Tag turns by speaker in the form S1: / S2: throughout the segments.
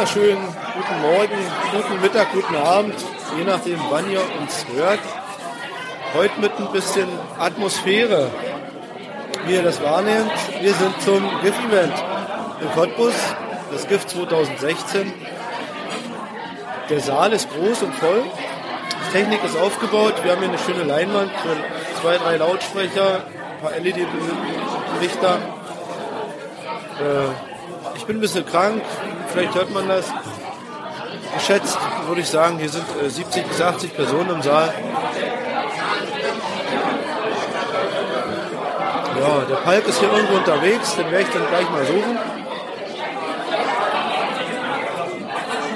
S1: wunderschönen guten Morgen, guten Mittag, guten Abend, je nachdem, wann ihr uns hört. Heute mit ein bisschen Atmosphäre, wie ihr das wahrnehmt. Wir sind zum GIF-Event in Cottbus, das GIF 2016. Der Saal ist groß und voll. Die Technik ist aufgebaut. Wir haben hier eine schöne Leinwand für zwei, drei Lautsprecher, ein paar LED-Lichter. Äh, ich bin ein bisschen krank, vielleicht hört man das. Geschätzt würde ich sagen, hier sind 70 äh, bis 80 Personen im Saal. Ja, der Palk ist hier irgendwo unterwegs, den werde ich dann gleich mal suchen.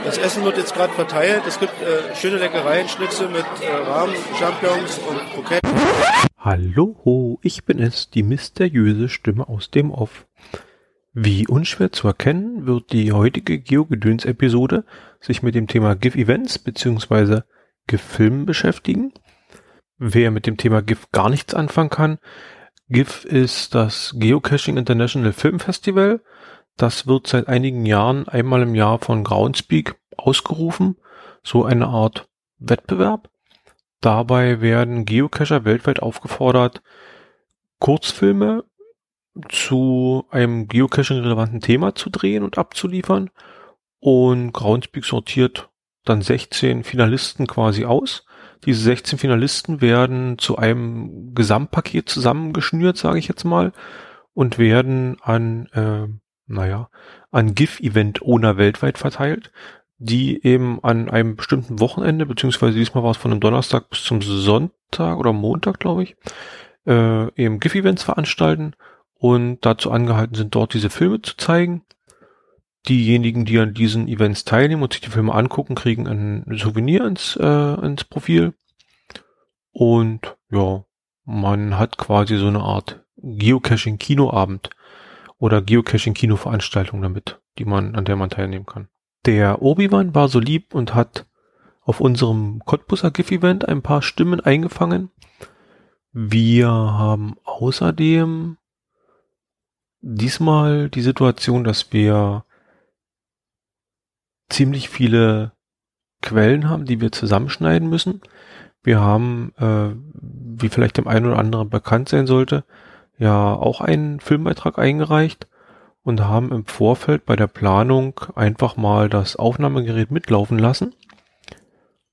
S1: Das Essen wird jetzt gerade verteilt. Es gibt äh, schöne Leckereien, Schnitzel mit äh, Rahmen, Champignons und Kroketten.
S2: Hallo, ich bin es, die mysteriöse Stimme aus dem Off. Wie unschwer zu erkennen, wird die heutige GeoGedöns-Episode sich mit dem Thema GIF-Events bzw. GIF-Filmen beschäftigen. Wer mit dem Thema GIF gar nichts anfangen kann, GIF ist das Geocaching International Film Festival. Das wird seit einigen Jahren einmal im Jahr von Groundspeak ausgerufen, so eine Art Wettbewerb. Dabei werden Geocacher weltweit aufgefordert, Kurzfilme zu einem Geocaching-relevanten Thema zu drehen und abzuliefern. Und Groundspeak sortiert dann 16 Finalisten quasi aus. Diese 16 Finalisten werden zu einem Gesamtpaket zusammengeschnürt, sage ich jetzt mal, und werden an, äh, naja, an GIF-Event-Owner weltweit verteilt, die eben an einem bestimmten Wochenende, beziehungsweise diesmal war es von einem Donnerstag bis zum Sonntag oder Montag, glaube ich, äh, eben GIF-Events veranstalten und dazu angehalten sind, dort diese Filme zu zeigen. Diejenigen, die an diesen Events teilnehmen und sich die Filme angucken, kriegen ein Souvenir ins, äh, ins Profil. Und ja, man hat quasi so eine Art Geocaching-Kinoabend oder Geocaching-Kino-Veranstaltung damit, die man, an der man teilnehmen kann. Der Obi-Wan war so lieb und hat auf unserem Cottbuser GIF-Event ein paar Stimmen eingefangen. Wir haben außerdem diesmal die Situation, dass wir ziemlich viele Quellen haben, die wir zusammenschneiden müssen. Wir haben, äh, wie vielleicht dem einen oder anderen bekannt sein sollte, ja auch einen Filmbeitrag eingereicht und haben im Vorfeld bei der Planung einfach mal das Aufnahmegerät mitlaufen lassen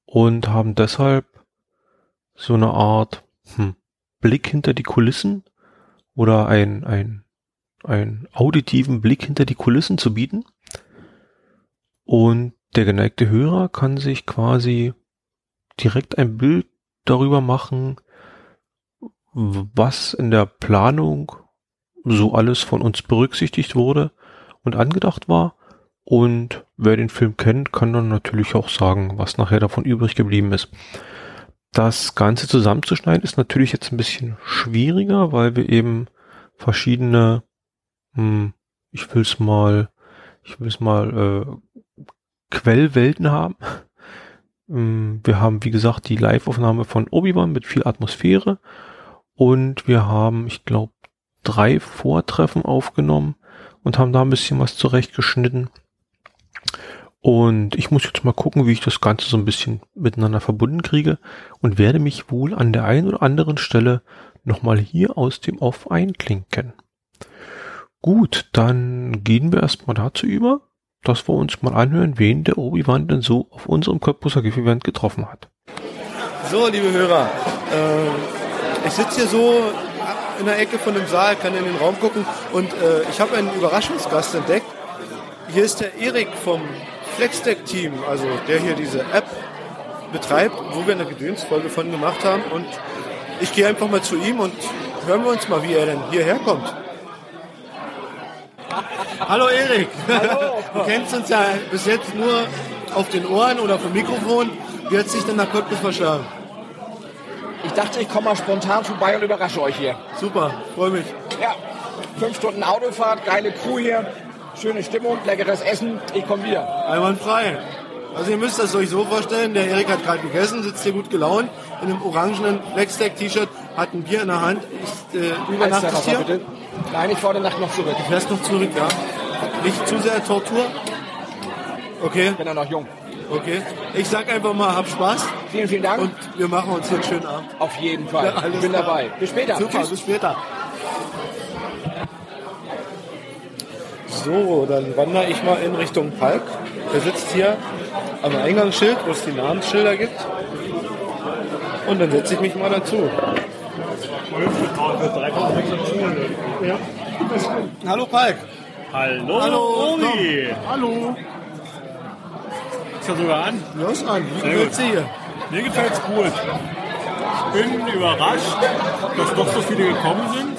S2: und haben deshalb so eine Art hm, Blick hinter die Kulissen oder ein, ein einen auditiven Blick hinter die Kulissen zu bieten. Und der geneigte Hörer kann sich quasi direkt ein Bild darüber machen, was in der Planung so alles von uns berücksichtigt wurde und angedacht war. Und wer den Film kennt, kann dann natürlich auch sagen, was nachher davon übrig geblieben ist. Das Ganze zusammenzuschneiden ist natürlich jetzt ein bisschen schwieriger, weil wir eben verschiedene hm, ich will's mal, ich will's mal äh, Quellwelten haben. Hm, wir haben, wie gesagt, die Live-Aufnahme von Obi-Wan mit viel Atmosphäre und wir haben, ich glaube, drei Vortreffen aufgenommen und haben da ein bisschen was zurechtgeschnitten. Und ich muss jetzt mal gucken, wie ich das Ganze so ein bisschen miteinander verbunden kriege und werde mich wohl an der einen oder anderen Stelle nochmal hier aus dem Off einklinken. Gut, dann gehen wir erstmal dazu über, dass wir uns mal anhören, wen der Obi-Wan denn so auf unserem Cottbuser GIF-Event getroffen hat.
S1: So, liebe Hörer, äh, ich sitze hier so in der Ecke von dem Saal, kann in den Raum gucken und äh, ich habe einen Überraschungsgast entdeckt. Hier ist der Erik vom Flexdeck-Team, also der hier diese App betreibt, wo wir eine Gedönsfolge von gemacht haben und ich gehe einfach mal zu ihm und hören wir uns mal, wie er denn hierher kommt. Hallo Erik. Hallo. Du kennst uns ja bis jetzt nur auf den Ohren oder vom Mikrofon. Wie hat sich denn nach Cottbus verschlagen?
S3: Ich dachte, ich komme mal spontan vorbei und überrasche euch hier.
S1: Super, freue mich.
S3: Ja, fünf Stunden Autofahrt, geile Crew hier, schöne Stimmung, leckeres Essen. Ich komme wieder.
S1: Einwandfrei. Also ihr müsst das euch so vorstellen, der Erik hat gerade gegessen, sitzt hier gut gelaunt, in einem orangenen Blackstack-T-Shirt, hat ein Bier in der Hand. Ich, äh, übernachtest hier? Bitte.
S3: Nein, ich fahre der Nacht noch zurück.
S1: Du fährst noch zurück, ja. Nicht zu sehr Tortur? Okay,
S3: Bin ja noch jung.
S1: okay. Ich sag einfach mal, hab Spaß
S3: Vielen, vielen Dank.
S1: und wir machen uns hier einen schönen Abend.
S3: Auf jeden Fall.
S1: Ja,
S3: ich bin
S1: klar.
S3: dabei. Bis später.
S1: Super,
S3: Tschüss.
S1: bis später. So, dann wandere ich mal in Richtung Park. Der sitzt hier am Eingangsschild, wo es die Namensschilder gibt. Und dann setze ich mich mal dazu. Hallo Palk.
S4: Hallo,
S1: Hallo,
S4: Obi. Hallo. Ist ja sogar an.
S1: Los an, wie
S4: Sehr
S1: gefällt's dir hier?
S4: Mir gefällt's gut. Ich bin überrascht, dass doch so viele gekommen sind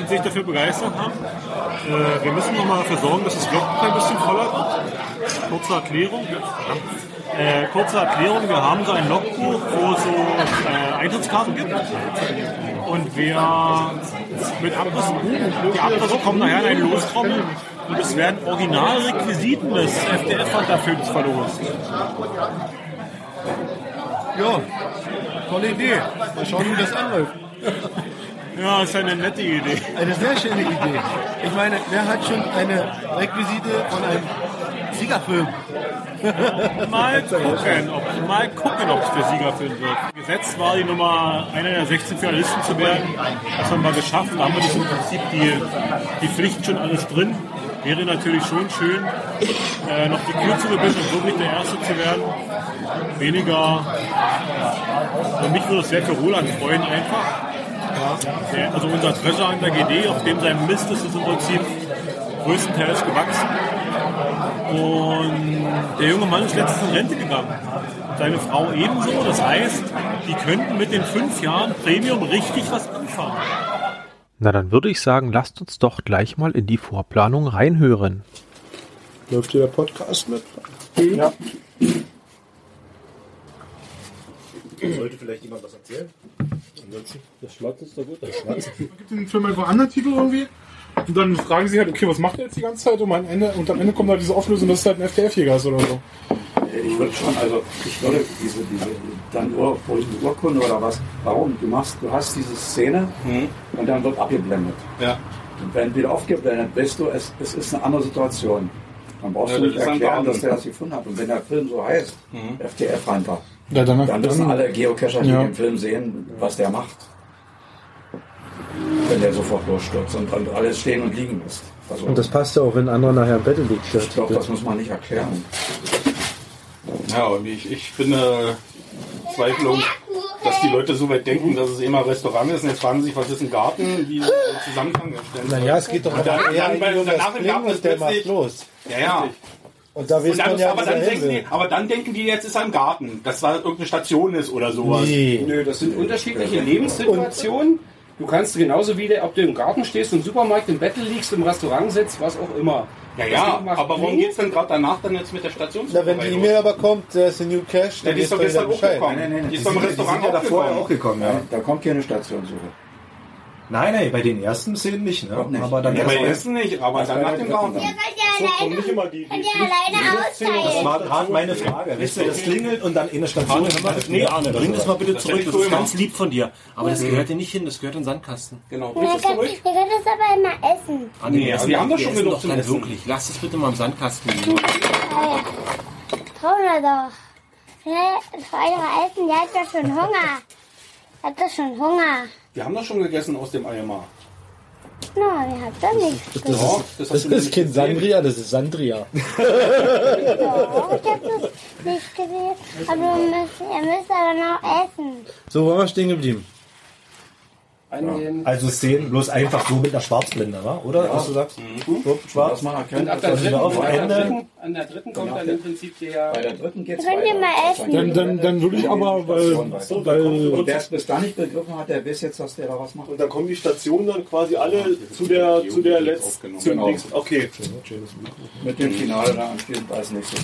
S4: und sich dafür begeistert haben. Äh, wir müssen nochmal dafür sorgen, dass das Logbuch ein bisschen voller wird. Kurze Erklärung. Äh, kurze Erklärung, wir haben so ein Logbuch, wo es so äh, Eintrittskarten gibt. Und wer mit Abriss, die Abrisse kommen nachher in einen Lostrommel und es werden Originalrequisiten des FDF-Wanderfilms verlost.
S1: Ja, tolle Idee. Mal schauen, wie das anläuft.
S4: Ja, ist eine nette Idee.
S1: Eine sehr schöne Idee. Ich meine, wer hat schon eine Requisite von einem Siegerfilm?
S4: Mal gucken, ob, mal gucken, ob es der Siegerfilm wird. Gesetzt war die Nummer einer der 16 Finalisten zu werden. Das haben wir geschafft. Da haben wir im Prinzip die, die Pflicht schon alles drin. Wäre natürlich schon schön, äh, noch die Kür zu und wirklich der Erste zu werden. Weniger. Für mich würde es sehr für Roland freuen einfach. Also unser Treasure an der GD, auf dem sein Mist ist es im Prinzip größtenteils gewachsen. Und der junge Mann ist letztens in Rente gegangen. Seine Frau ebenso. Das heißt, die könnten mit den fünf Jahren Premium richtig was anfangen.
S2: Na, dann würde ich sagen, lasst uns doch gleich mal in die Vorplanung reinhören.
S1: Läuft hier der Podcast mit?
S3: Ja.
S5: Sollte vielleicht jemand was erzählen? Ansonsten.
S6: Das Schwarz ist doch gut. Das
S5: Schwarz.
S6: den Film einfach anderen Titel irgendwie. Und dann fragen sie halt, okay, was macht er jetzt die ganze Zeit? Und am Ende, und am Ende kommt halt diese Auflösung, dass es halt ein FTF-Jäger ist oder so.
S7: Ich würde schon, also ich würde diese, diese dann Ur, Urkunde oder was, warum? Du machst, du hast diese Szene und dann wird abgeblendet.
S5: Ja.
S7: Und wenn wieder aufgeblendet bist du, es, es ist eine andere Situation. Dann brauchst
S5: Ja,
S7: du nicht erklären, dass der das gefunden hat. Und wenn der Film so heißt, FTF Hunter,
S6: Ja, dann,
S7: dann wissen alle Geocacher, die
S6: Ja.
S7: den Film sehen, was der macht. Wenn der sofort losstürzt und, und alles stehen und liegen lässt. Also,
S1: Und das passt ja auch, wenn ein anderer nachher im Bett liegt.
S7: ich glaube, das muss man nicht erklären.
S5: Ja, und ich, ich bin eine Zweiflung, dass die Leute so weit denken, dass es immer Restaurant ist und jetzt fragen sie sich, was ist ein Garten, wie den Zusammenhang erstellen.
S1: Naja, es geht doch
S5: Und dann-
S1: aber eher
S5: dann bei-
S1: um
S5: danach im Garten ist
S1: und der macht
S5: plötzlich-
S1: los.
S5: Ja, ja.
S1: Und da
S5: Und dann,
S1: man ja,
S5: aber, dann denken die, aber dann denken die, jetzt ist er im Garten, dass da irgendeine Station ist oder sowas.
S1: Nee.
S8: Nö, das sind unterschiedliche Lebenssituationen. Du kannst genauso wie ob du im Garten stehst, im Supermarkt, im Bettel liegst, im Restaurant sitzt, was auch immer.
S5: Ja, ja, aber warum
S8: Pling.
S5: geht's denn gerade danach dann jetzt mit der Station
S1: Na, wenn die E-Mail aber kommt, der ist ein New
S5: Ja,
S1: dann
S5: die ist
S1: ist
S5: doch gestern
S1: wieder Bescheid.
S5: hochgekommen. Die ist doch im
S9: Die
S5: Restaurant
S9: ja davor
S5: hochgekommen.
S9: auch gekommen, ja.
S7: Ja, da kommt hier eine Stationssuche.
S9: Nein, nein, bei den ersten Szenen nicht, ne?
S7: Nicht.
S9: Aber dann
S5: Ja, bei
S9: erst-
S5: Essen nicht, aber dann nach dem Garten.
S10: Ihr könnt ja alleine,
S4: nicht immer die,
S10: könnt ihr alleine
S9: Das war gerade meine Frage. Wisst ihr, das klingelt und dann in der Station.
S4: Nee, Arne,
S9: bring das mal bitte zurück. Das ist ganz lieb
S11: von dir. Aber das gehört dir nicht hin, das gehört in den Sandkasten.
S5: Genau.
S10: Ihr könnt, ihr könnt das aber immer essen.
S11: Arne,
S5: Nee, wir haben doch schon genug
S11: dann
S5: Essen.
S11: wirklich. Lass es bitte mal im Sandkasten liegen.
S10: Äh, Trauen doch. Schnell, für eure Essen, ihr habt doch schon Hunger. Ihr habt doch schon Hunger.
S5: Wir haben doch schon gegessen aus dem Eimer.
S10: No, ihr habt doch nichts
S1: Das
S10: gegessen.
S5: Doch,
S1: ist,
S5: das
S1: das
S5: hast du mir
S1: ist kein
S5: gesehen.
S1: Sandria, das ist Sandria.
S10: Doch, ich hab das nicht gesehen. Aber ihr müsst, ihr müsst aber noch essen.
S1: So, waren wir stehen geblieben.
S8: Eingehen.
S9: Also Szenen bloß einfach so mit einer Schwarzblende, wa? oder? Was du sagst? So, schwarz.
S7: Was man
S8: Und ab der dritten,
S9: auf
S8: an, der dritten, an der dritten kommt dann im Prinzip der.
S7: bei der dritten geht's
S10: Könnt ihr
S7: weiter.
S10: mal essen?
S6: Dann, dann, dann würde ich aber, weil, weil
S7: Und der es bis da nicht begriffen hat, der weiß jetzt, dass der da was macht.
S4: Und dann kommen die Stationen dann quasi alle zu der, zu der letzten.
S7: Genau.
S4: Okay.
S7: Mit dem Finale da anspielen als nächstes.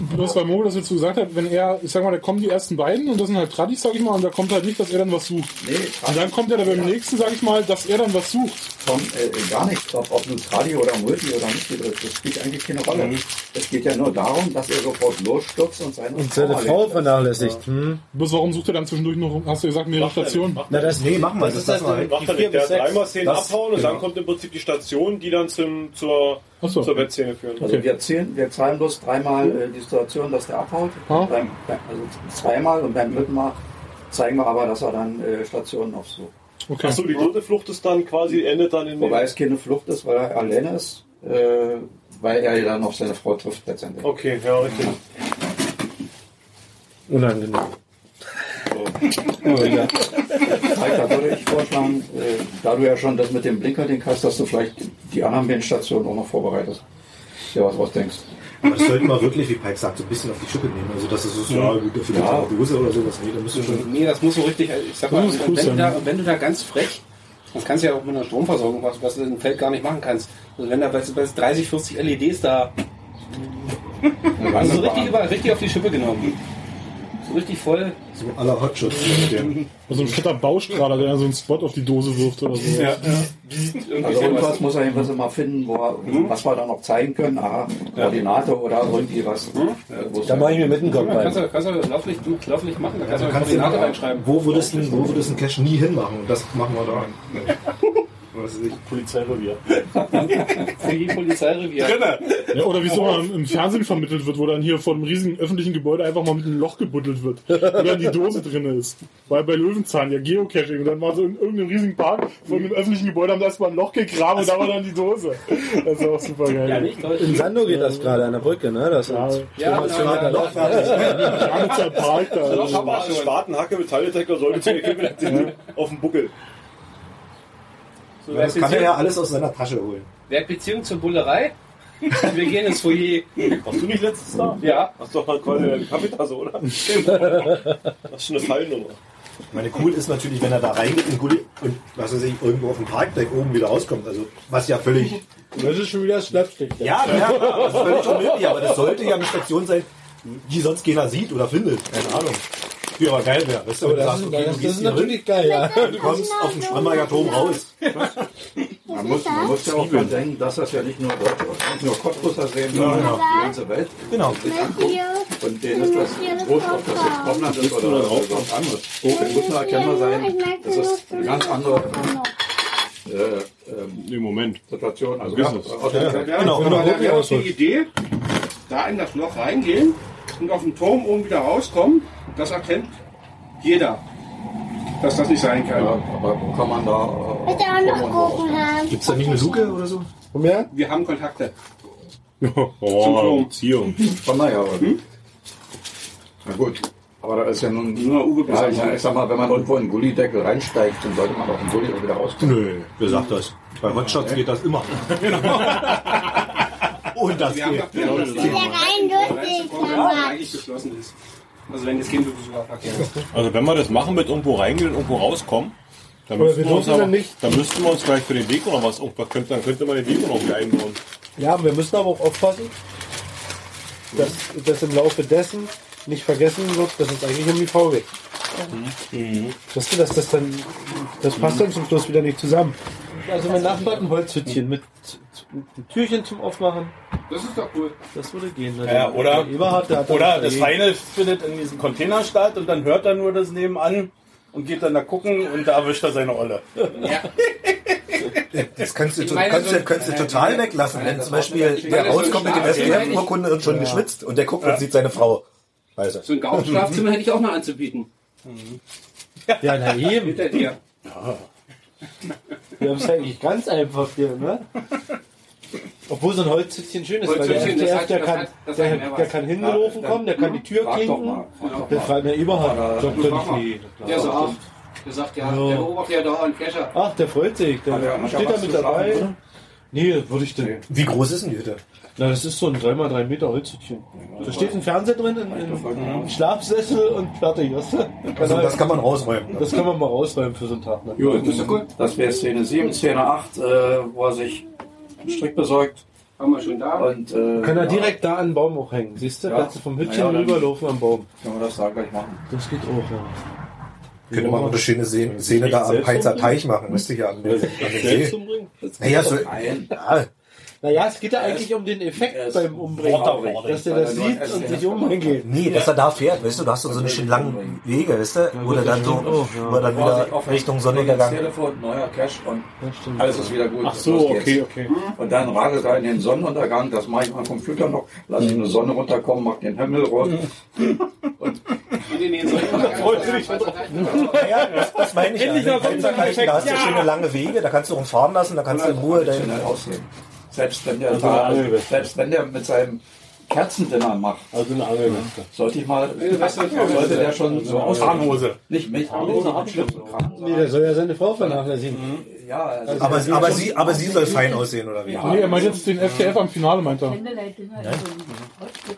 S6: Bloß weil Mo das jetzt so gesagt hat, wenn er, ich sag mal, da kommen die ersten beiden und das sind halt Tradis, sag ich mal, und da kommt halt nicht, dass er dann was sucht.
S7: Nee,
S6: Und dann kommt er da beim nächsten, sag ich mal, dass er dann was sucht.
S7: Tom, äh, gar nicht, ob, ob nun Radio oder Multi oder nicht, das spielt eigentlich keine Rolle. es geht ja nur darum, dass er sofort losstürzt und seine,
S1: Und seine Frau vernachlässigt. Hm?
S6: Bloß warum sucht er dann zwischendurch noch, hast du gesagt, mehrere Stationen?
S1: Na, das,
S9: Nee, machen wir
S1: das
S9: das.
S1: ist das, die
S12: Macht er
S1: vier
S12: nicht. Der
S1: bis
S12: hat
S1: sechs.
S12: dreimal Szenen
S9: Das-
S12: abhauen und
S9: genau.
S12: dann kommt im Prinzip die Station, die dann zum, zur,
S6: Ach so.
S12: zur Wettszene führt.
S7: Also wir, zählen, wir zahlen bloß dreimal äh, die Situation, dass der abhaut.
S6: Ja.
S7: Beim, also zweimal und beim dritten Mal zeigen wir aber, dass er dann äh, Stationen aufsucht.
S6: Okay.
S12: Achso, die dritte Flucht ist dann quasi, endet dann in
S7: Wobei es keine Flucht ist, weil er alleine ist, äh, weil er ja dann noch seine Frau trifft letztendlich.
S12: Okay, ja, richtig.
S1: Unangenehm.
S7: Mike, da würde ich vorschlagen, äh, da du ja schon das mit dem Blinkerding hast, dass du vielleicht die anderen beiden Stationen auch noch vorbereitest. Ja, was ausdenkst.
S9: Aber das sollten wir wirklich, wie Pike sagt, so ein bisschen auf die Schippe nehmen. Also, dass es so, ja, gut, vielleicht
S7: Ja.
S9: ja. Dose oder sowas. Nee, da müsst ihr schon.
S8: Nee, das muss so richtig, ich sag mal,
S6: Das
S8: wenn,
S6: cool
S8: du da, wenn du da ganz frech, das kannst du ja auch mit einer Stromversorgung machen, was du im Feld gar nicht machen kannst. Also wenn da weißt du, weißt du, 30, 40 LEDs da, also so richtig, über, richtig auf die Schippe genommen. So richtig voll.
S9: So aller Hotshots.
S6: Also ein fetter Baustrahler, der so einen Spot auf die Dose wirft oder so.
S8: Ja,
S7: Also
S8: irgendwie sowas.
S7: irgendwas muss er jedenfalls immer finden, wo er, was wir da noch zeigen können. Aha, Koordinate oder irgendwie was. wo es
S1: Da mache ich mir mit dem Kopf
S8: Ja, kannst
S1: rein.
S8: du, kannst du Lauflicht machen, da kannst du
S9: kannst
S8: Koordinate reinschreiben.
S9: wo würdest du wo würdest du einen Cache nie hinmachen? Und das machen wir da. Was weiß ich.
S12: Polizeirevier.
S8: Polizeirevier.
S6: Ja, oder wie es immer im Fernsehen vermittelt wird, wo dann hier vor einem riesigen öffentlichen Gebäude einfach mal mit einem Loch gebuddelt wird, wo dann die Dose drin ist. Weil bei Löwenzahn ja Geocaching und dann war so in irgendeinem riesigen Park vor einem öffentlichen Gebäude haben da erstmal ein Loch gegraben und da war dann die Dose. Das ist auch super geil.
S8: Ja, nicht.
S1: In Sando geht das gerade an der Brücke, ne? Das
S6: Ja,
S1: ist
S8: Ja,
S1: Thomas
S8: genau.
S1: Schöner Loch fertig.
S6: Schwarzer Park da.
S12: Spaten, Spatenhacke, Metalldetektor, sollte zu dir auf dem Buckel.
S8: So,
S9: Das
S8: wer,
S9: kann er ja alles aus seiner Tasche holen.
S8: wer hat Beziehung zur Bullerei? Wir gehen ins Foyer.
S12: Warst du nicht letztes Jahr?
S8: Ja.
S12: Hast doch mal quasi eine Kaffeetasse, oder? Das ist schon eine Fallnummer.
S9: Ich meine, cool ist natürlich, wenn er da reingeht in Gully und was weiß ich, irgendwo auf dem Parkdeck oben wieder rauskommt. Also, was ja völlig.
S1: Das ist schon wieder das Slapstick.
S9: Ja, ja, das ist völlig unmöglich, aber das sollte ja eine Station sein, die sonst keiner sieht oder findet. Keine Ahnung. Die aber geil wäre. Weißt du,
S1: Aber das,
S9: sagst,
S1: ist,
S9: okay,
S1: das, das ist natürlich geil, ja.
S9: du kommst auf dem Schwammerger Turm raus.
S7: Man muss, man muss ja auch dran denken, dass das ja nicht nur Deutsche, nicht nur Cottbusser sehen, sondern
S9: genau.
S7: die ganze Welt.
S9: Genau.
S7: sich anguckt. Und denen ist das groß, ob das jetzt Schottland ist oder, was anderes. Es muss nur erkennbar sein, das ist eine ganz andere äh, ähm,
S12: Nee, Moment.
S7: Situation. Also
S12: Business.
S7: ja, aus der-
S9: Genau.
S3: Auch die Idee, da in das Loch reingehen und auf dem Turm oben wieder rauskommen. Das erkennt jeder, dass das nicht sein kann.
S7: Ja, aber kann man da. Äh,
S10: Bitte auch noch Gurken haben.
S9: Gibt es da nicht eine Luke oder so?
S1: Und mehr?
S3: Wir haben Kontakte.
S12: Oh, Beziehung.
S7: kann man ja, aber. Na gut. Aber da ist ja nun.
S3: Nur Uwe
S7: Ja, ich, ich sag mal, wenn man irgendwo in den Gullideckel reinsteigt, dann sollte man auch den Gulli auch wieder rauskommen.
S9: Nö, wer sagt das? Bei Hotshots geht das immer. Und das
S3: Wir haben
S9: geht.
S3: wir haben noch-
S10: Wieder rein
S3: eigentlich geschlossen ist. Also wenn jetzt Besucherverkehr ist.
S12: Also wenn wir das machen mit irgendwo reingehen und irgendwo rauskommen, dann müssten
S1: wir
S12: wir uns aber,
S1: nicht-
S12: dann müssten wir uns vielleicht für den Deko noch was, irgendwas könnte, dann könnte man den Deko noch irgendwie einbauen.
S1: Ja, wir müssen aber auch aufpassen, dass, dass im Laufe dessen nicht vergessen wird, dass es eigentlich um die Frau geht. Weißt du, dass das dann, das passt dann zum Schluss wieder nicht zusammen. Also mein Nachbar hat ein Holzhütchen mit, mit Türchen zum Aufmachen.
S3: Das ist doch cool.
S1: Das würde gehen. ne?
S13: Ja, oder,
S1: Der Eberhard, der hat
S13: oder das Feine findet in diesem Container statt und dann hört er nur das nebenan und geht dann da gucken und da erwischt er seine Olle.
S9: Das kannst du,
S8: meine,
S9: kannst
S8: so-
S9: du, kannst du total weglassen. Wenn zum Beispiel der
S8: meine,
S9: rauskommt mit dem SDF-Urkunde und schon geschwitzt und der guckt und sieht seine Frau. Weißt du.
S8: So ein Gaubenschlafzimmer hätte ich auch mal anzubieten.
S1: Ja, na eben.
S8: Hinter dir.
S1: Wir haben es eigentlich ganz einfach hier, ne? Obwohl so ein Holzhütchen schön ist, weil der FDF, der kann, der, der kann hingelaufen kommen, der kann die Tür klinken. Der fragt, der sagt
S8: Frag
S1: dann,
S8: mal.
S1: nee.
S8: Der sagt, der sagt ja, der beobachtet ja dauernd Kescher.
S1: Ach, der freut sich, der
S7: er- er
S1: steht da mit dabei. Nee, würde ich denn.
S9: Wie groß ist denn die Hütte?
S1: Na, das ist so ein 3x3 Meter Holzhütchen. Da steht ein Fernseher drin, ein, ein Schlafsessel und fertig, weißt
S9: Also das kann man rausräumen.
S1: das kann man mal rausräumen für so einen Tag. Ne?
S7: Jo, das ist gut. Das wäre Szene 7, Szene 8, äh, wo er sich einen Strick besorgt.
S8: Haben wir schon da.
S7: Und, äh,
S1: Kann er
S7: ja,
S1: direkt da an den Baum auch hängen, siehst du?
S7: Ja.
S1: Kannst du vom Hütchen
S7: Ja, ja,
S1: rüberlaufen am Baum.
S7: Können wir das da gleich machen.
S1: Das geht auch, ja.
S9: Könnte man mal eine schöne Szene, Szene da am Peizer Teich machen, weißt du, hier an den, an den See. Naja, so, ja,
S1: Naja, es geht ja eigentlich um den Effekt beim Umbringen. Dass der das sieht und sich umbringt.
S9: Nee, dass er da fährt, weißt du, du hast doch so eine schön langen Wege, weißt du, wo er dann so, wo er dann wieder Richtung
S7: Das
S9: Sonnenuntergang.
S7: Telefon, neuer Cache und alles ist wieder gut.
S6: Ach so, okay, okay.
S7: Und dann radelt er in den Sonnenuntergang, das mache ich am Computer noch, lasse ich eine Sonne runterkommen, mach den Himmel rot.
S9: Ja, das, das meine ich ja.
S6: So
S9: Da hast du schöne lange Wege, da kannst du rumfahren lassen, da kannst du in Ruhe dein...
S7: Selbst wenn der,
S6: Also
S7: da,
S6: Angelweste.
S7: selbst wenn der mit seinem Kerzendinner macht,
S6: Also eine Angelweste.
S7: sollte ich mal, sollte der schon so aussehen.
S13: Armhose.
S7: Nicht mich, Armhose, Schlips und Kram.
S1: Nee, der soll ja seine Frau vernachlässigen.
S7: Ja, also
S9: Aber, aber, sie, aber sie soll fein aussehen, oder wie?
S6: Nee, er meint jetzt den FTF am Finale, meint er.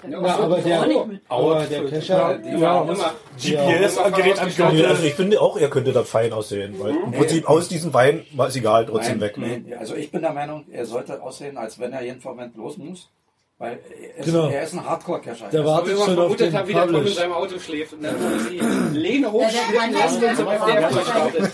S1: Ja, aber der, aber der Kescher,
S6: Ja,
S13: GPS-Gerät am
S9: Nee,
S13: Gürtel.
S9: also ich finde auch, er könnte da fein aussehen, weil im Prinzip aus diesem Wein war es egal, trotzdem weg.
S7: Also ich bin der Meinung, er sollte aussehen, als wenn er jeden Moment los muss. Weil er ist,
S1: Genau.
S7: er ist ein Hardcore-Cacher.
S1: der wartet
S8: immer
S1: schon auf den
S8: habe, wie der Tom in seinem Auto schläft und dann die Lehne
S14: Ja,
S8: hochschwingen
S14: der
S8: lassen und so
S14: ja-
S8: der.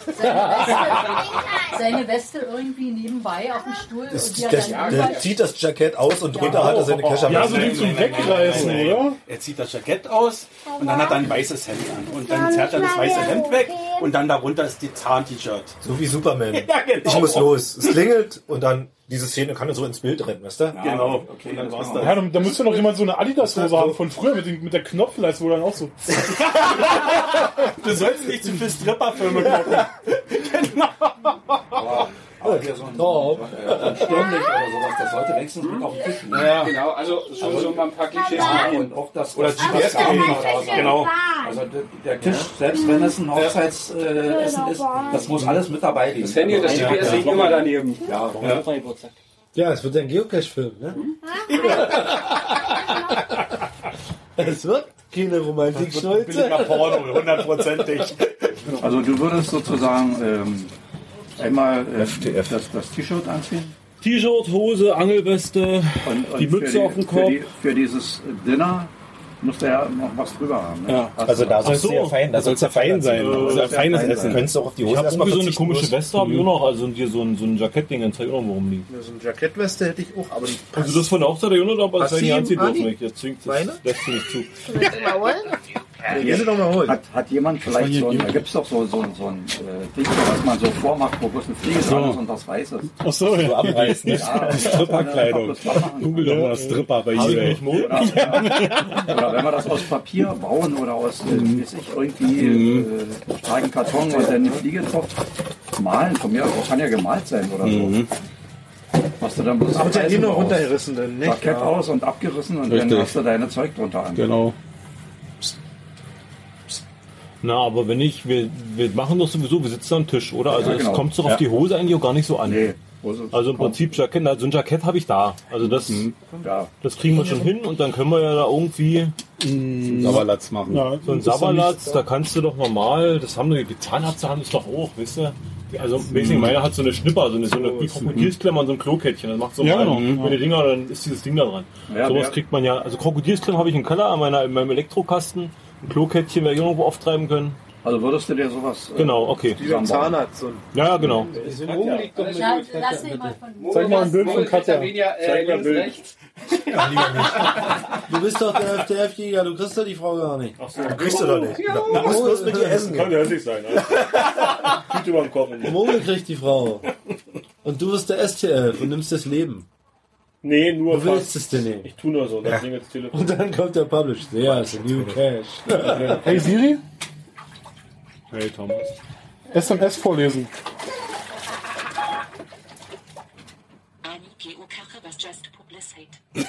S14: Seine Weste irgendwie nebenbei auf dem Stuhl.
S9: Das,
S14: und hat
S9: das,
S14: dann
S9: der zieht das Jackett aus und drunter hat er seine Kescher.
S6: Ja, so wie zum Wegreißen, oder?
S13: Er zieht das Jackett aus und dann hat er ein weißes Hemd an. Und dann zerrt er das weiße Hemd weg und dann darunter ist die Zahn-T-Shirt.
S9: So wie Superman.
S13: Ja, genau.
S9: Ich muss los. Es klingelt und dann diese Szene kann er so ins Bild rennen, weißt du?
S13: Genau.
S7: Okay,
S13: dann war's
S7: das.
S6: Ja, da, da müsste noch jemand so eine Adidas-Hose haben von früher mit, den, mit der Knopfleiste, wo dann auch so.
S13: Du sollst nicht zu viel Stripperfilme gucken.
S7: Aber, aber hier so ein, äh, so ein oder sowas, das sollte wenigstens mit auf den Tisch liegen.
S13: Ja.
S8: Genau, also schon so mal ein paar Klischees
S7: Ja, und auch das,
S13: Oder
S7: das
S13: GPS-Gerät. Genau.
S7: Also der, Tisch, selbst wenn es ein Hochzeitsessen Essen ist, das muss alles mit dabei liegen.
S8: Das Handy und das GPS liegen immer daneben.
S7: Ja,
S1: Ja, es wird ein Geocache-Film, ne? es wird keine Romantik-Schnulze.
S13: Billiger Porno, hundertprozentig.
S7: Also du würdest sozusagen ähm, einmal äh, das, das T-Shirt anziehen
S15: T-Shirt, Hose, Angelweste,
S7: und, und
S15: die Mütze
S7: für
S15: auf dem
S7: Für,
S15: Kopf.
S7: die, für dieses Dinner musst du ja noch was drüber haben. Ne?
S15: Ja.
S9: Also
S7: du-
S9: da sollst
S15: so,
S9: du ja fein, da sollst du ja fein sein.
S15: Das ist ja feines Essen.
S9: Du könntest auch auf die
S15: Ich
S9: Hose
S15: habe
S9: erstmal
S15: so eine komische. Weste, habe ich auch noch. Also und hier so ein, so ein Jackettding, dann zeig ich auch noch, warum liegt.
S1: So eine Jackettweste hätte ich auch, aber die
S15: Also das von der Hochzeit der Junge, aber das werden die
S1: du
S15: anziehen dürfen. Jetzt zwingt das lässt nicht zu.
S1: Mal holen.
S7: Hat, hat jemand vielleicht so ein, da gibt es doch so, so, so ein äh, Ding, was man so vormacht, wo bloß ein Fliege dran ist und das weiß ist.
S15: Ach so, ja.
S9: Abreißen.
S7: Ja,
S15: Die Stripperkleidung. Google doch mal Stripper bei eBay.
S7: Oder, oder wenn wir das aus Papier bauen oder aus, äh, weiß ich, irgendwie äh, starken Karton und dann die Fliege drauf malen, von mir aus kann ja gemalt sein oder so. Was du dann bloß
S1: ja
S7: Eisen
S1: noch
S7: draus.
S1: runtergerissen dann, nicht?
S7: Jackett aus und abgerissen und
S15: Richtig.
S7: dann hast du deine Zeug drunter an.
S15: Genau. Na, aber wenn ich, wir, wir machen doch sowieso, wir sitzen am Tisch, oder? Also
S7: Ja,
S15: es
S7: genau.
S15: kommt doch auf die Hose eigentlich auch gar nicht so an.
S7: Nee.
S15: Also im Prinzip Jackett, also ein Jackett habe ich da. Also das,
S7: Ja.
S15: das kriegen wir schon hin und dann können wir ja da irgendwie
S13: Sauerlatz machen.
S6: Ja,
S15: so ein Sabberlatz, da kannst du doch normal, das haben die Zahnärzte haben das doch auch, weißt du? Also basically, meiner hat so eine Schnipper, so eine, so eine wie Krokodilsklemmer und so ein Klokettchen. Das macht so
S6: Ja, genau.
S15: wenn die Dinger, dann ist dieses Ding da dran.
S7: Ja,
S15: Sowas kriegt man ja, also Krokodilsklemmer habe ich im Keller an meiner, in meinem Elektrokasten. Ein Klokettchen ich irgendwo auftreiben können.
S7: Also würdest du dir sowas. äh,
S15: Genau, okay.
S1: Wie beim Zahnarzt. So ein
S15: Ja, ja, genau.
S14: Ja, lass ihn mal von
S6: Zeig mal ein Bild von Katja. Zeig mal ein Bild.
S1: Du bist doch der FTF-Jäger, du kriegst doch die Frau gar nicht.
S9: Kriegst du doch nicht. Du musst bloß mit ihr essen
S6: Kann ja nicht sein. Ne? Tüte über den Kopf.
S1: Mode kriegt die Frau. Und du bist der STF und nimmst das Leben.
S6: Nee, nur
S1: Du willst
S6: fast.
S1: es denn nicht.
S6: Ich tu nur so, dann klingelt das Telefon.
S1: Und dann kommt der Publish. Ja, ist a new cash.
S6: Hey Siri,
S15: Hey Thomas.
S6: SMS vorlesen.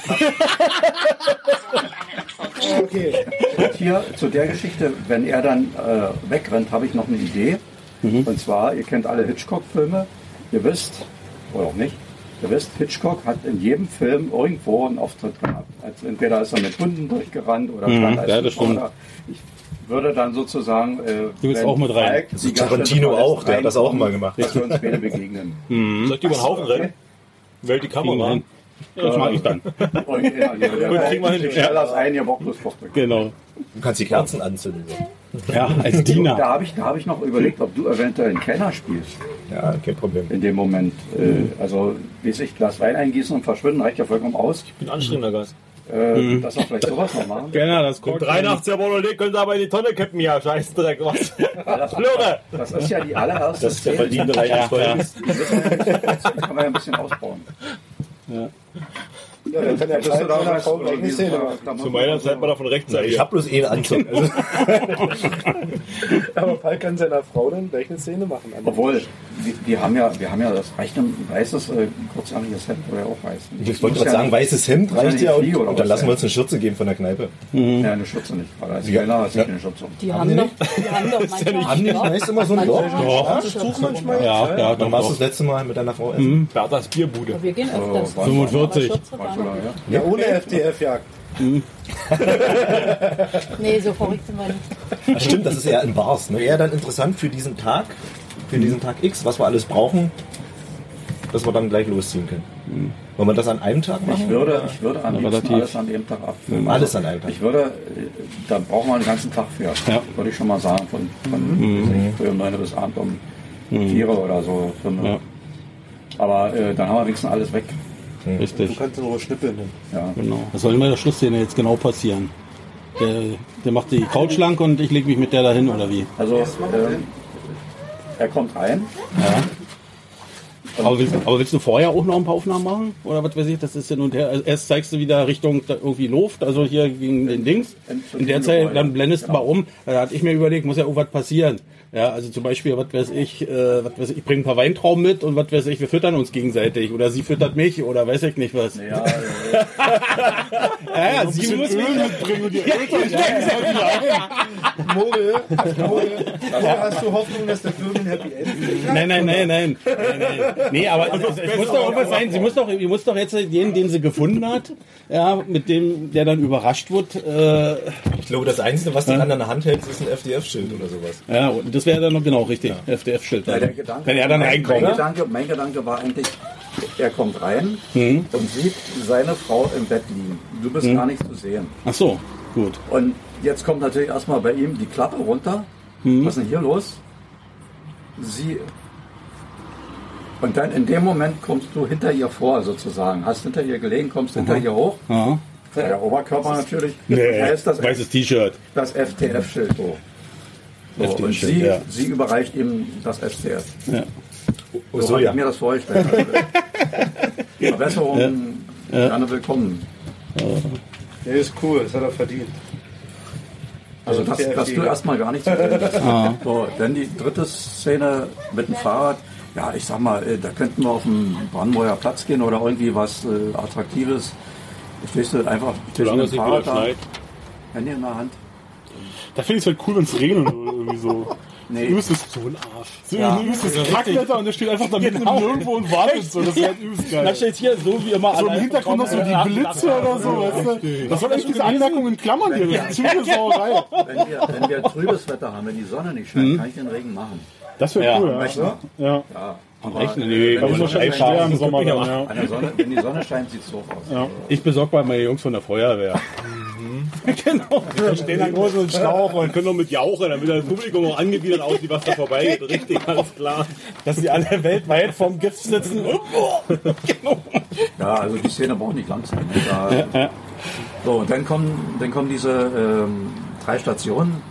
S1: Okay.
S7: Und hier zu der Geschichte, wenn er dann äh, wegrennt, habe ich noch eine Idee. Und zwar, ihr kennt alle Hitchcock-Filme. Ihr wisst, oder auch nicht, ihr wisst, Hitchcock hat in jedem Film irgendwo einen Auftritt gehabt. Also entweder ist er mit Hunden durchgerannt oder stand als
S13: ja, das stimmt.
S7: Ich würde dann sozusagen. Äh,
S13: Du bist auch mit rein.
S9: Also Tarantino auch, der hat das auch mal gemacht.
S7: Dass wir uns beide begegnen.
S15: Soll ich die über den Haufen
S7: okay.
S15: rennen? Wählt die Kamera.
S13: hin. Das mache ich dann.
S7: Original, ja,
S15: Gut, kriegen wir hin.
S7: Ich stelle das ein, ihr braucht bloß.
S13: Genau.
S9: Du kannst die Kerzen anzünden.
S5: Ja, als Diener.
S7: Da habe ich, da hab ich noch überlegt, ob du eventuell einen Kellner spielst.
S9: Ja, kein Problem.
S7: In dem Moment. Äh, also, wie sich Glas Wein eingießen und verschwinden, reicht ja vollkommen aus.
S15: Ich bin anstrengender Gast.
S7: Äh,
S5: Mhm.
S7: Dass wir vielleicht sowas noch machen.
S5: Genau, das
S15: Und 83er Bolognese können Sie aber in die Tonne kippen, ja, Scheißdreck, was? Flöre!
S7: Das ist ja die allererste
S9: Das ist der verdiente Reich des Volkes.
S7: Die wissen wir nicht. Das kann man ja ein bisschen ausbauen.
S1: Ja, dann kann der Kleid seiner Frau gleich eine Szene machen.
S15: Zu meiner Zeit war davon rechtzeitig.
S9: Ich habe bloß eh einen Anzug. Also,
S1: Aber Paul kann seiner Frau dann gleich eine Szene machen.
S7: Obwohl, wir, wir haben ja, wir haben ja das reicht ein weißes, äh, kurzärmliches Hemd oder auch weiß.
S9: ich wollte gerade sagen, weißes Hemd
S7: ja
S9: reicht
S7: nicht
S9: ja und,
S7: oder
S9: und dann
S7: was
S9: lassen wir
S7: sein.
S9: uns eine Schürze geben von der Kneipe.
S7: Ja, eine Schürze nicht. Weil als
S9: Ja.
S7: Kellner du
S9: Ja.
S7: keine Schürze.
S14: Die haben doch, die haben doch manchmal.
S9: Haben die nicht meist immer so ein Loch?
S5: Doch.
S9: das Tuch manchmal?
S5: Ja, ja,
S9: Dann warst du das letzte Mal mit deiner Frau essen.
S15: Berthas Bierbude.
S14: Wir gehen öfters.
S7: Oh,
S5: 45.
S14: Aber Schürze war noch nicht.
S1: Ja, ohne FDF-Jagd.
S14: Nee, so verrückt sind wir nicht.
S9: Ach, stimmt, das ist eher in Bars. Ne? Eher dann interessant für diesen Tag, für diesen Tag X, was wir alles brauchen, dass wir dann gleich losziehen können. Wollen wir das an einem Tag machen?
S7: Ich würde, ich würde am liebsten alles an dem Tag abfilmen.
S9: Alles an einem Tag.
S7: Ich würde, da brauchen wir einen ganzen Tag für.
S5: Ja.
S7: Würde ich schon mal sagen, von, von früh um 9 bis Abend um 4 oder so. fünf.
S5: Ja.
S7: Aber äh, dann haben wir wenigstens alles weg.
S5: Richtig.
S1: Du kannst nur schnippeln.
S7: Ja.
S5: Genau. Was soll in der Schlussszene jetzt genau passieren? Der, der macht die Couch lang und ich lege mich mit der dahin oder wie?
S7: Also, ähm, er kommt rein.
S5: Aber willst, aber willst du vorher auch noch ein paar Aufnahmen machen? Oder was weiß ich, das ist ja nun der, also erst zeigst du wieder Richtung irgendwie Luft, also hier gegen den Dings. In der Zeit, dann blendest du mal um. Da hatte ich mir überlegt, muss ja irgendwas passieren. Ja, also zum Beispiel, was weiß ich, äh, was weiß ich, ich bringe ein paar Weintrauben mit und was weiß ich, wir füttern uns gegenseitig. Oder sie füttert mich oder weiß ich nicht was.
S7: Ja,
S5: Ja, ja, sie muss mich
S6: mitbringen und die
S1: Moral, Moral. Also hast du Hoffnung, dass der Film ein Happy End?
S5: Nein, nein, nein, nein. nein, nein. Nee, aber es, es muss doch irgendwas sein. Sie muss doch, sie muss doch jetzt den, den sie gefunden hat, ja, mit dem, der dann überrascht wird. Äh,
S9: Ich glaube, das Einzige, was die an der Hand hält, ist ein FDF-Schild oder sowas.
S5: ja, und das wäre dann noch genau richtig. FDF-Schild.
S7: Ja, der Gedanke,
S5: Wenn er dann
S7: mein,
S5: reinkommt.
S7: Mein Gedanke, mein Gedanke war eigentlich, er kommt rein
S5: Mhm.
S7: und sieht seine Frau im Bett liegen. Du bist
S5: Mhm.
S7: gar nicht zu sehen.
S5: Ach so, gut.
S7: Und jetzt kommt natürlich erstmal bei ihm die Klappe runter.
S5: Mhm.
S7: Was ist denn hier los? Sie. Und dann in dem Moment kommst du hinter ihr vor, sozusagen. Hast hinter ihr gelegen, kommst hinter ihr hoch.
S5: Aha.
S7: Der Oberkörper natürlich.
S5: Nee,
S7: Da ist das,
S5: weißes T-Shirt.
S7: das FTF-Schild hoch. So, und
S5: FTF-Schild,
S7: sie,
S5: ja.
S7: sie überreicht ihm das STF.
S5: Ja.
S7: So,
S9: so,
S7: habe
S9: ja.
S7: ich mir das vorgestellt. Also, Verbesserungen gerne willkommen.
S1: Der ist cool, das hat er verdient.
S7: Also dass
S1: FD.
S7: du erstmal gar nicht zu sehen bist.
S5: Ah.
S7: So, dann die dritte Szene mit dem Fahrrad. Ja, ich sag mal, äh, da könnten wir auf den Brandenburger Platz gehen oder irgendwie was äh, Attraktives. Stehst du einfach zwischen dem Fahrrad da. Handy in der Hand.
S6: Da finde ich es halt cool, wenn es regnet oder irgendwie so.
S7: Nee.
S6: Übelstes,
S15: So ein Arsch.
S6: so
S7: Ja.
S6: ein übelstes Kackwetter und der steht einfach da mitten
S5: Genau.
S6: im Nirgendwo und wartet so. Das ist halt übelst geil.
S5: Da steht hier so wie immer
S6: So im Hintergrund noch so die Blitze oder so, weißt du? Das soll echt diese Anmerkung in Klammern hier. Das ist ziemliche Sauerei.
S7: Wenn wir, wenn wir trübes Wetter haben, wenn die Sonne nicht scheint, kann ich den Regen machen.
S6: Das wäre
S5: Ja.
S6: cool, ja. Ja.
S5: Rechner?
S7: äh,
S5: Nee,
S7: wenn
S5: muss
S7: Sonne
S5: schon
S6: im Sommer dann, ja.
S7: An der Sonne, wenn die Sonne scheint, sieht es doof aus.
S6: Ja.
S5: Ich besorge bei meine Jungs von der Feuerwehr.
S15: Genau. Wir stehen an großen Schlauch und können nur mit jauchen, damit das Publikum auch angewidert aussieht, was da vorbeigeht. Richtig, alles klar.
S5: Dass sie alle weltweit vorm Gift sitzen. genau.
S7: Ja, also die Szene braucht nicht lang sein. Da,
S5: Ja.
S7: So, und dann kommen, dann kommen diese ähm, drei Stationen.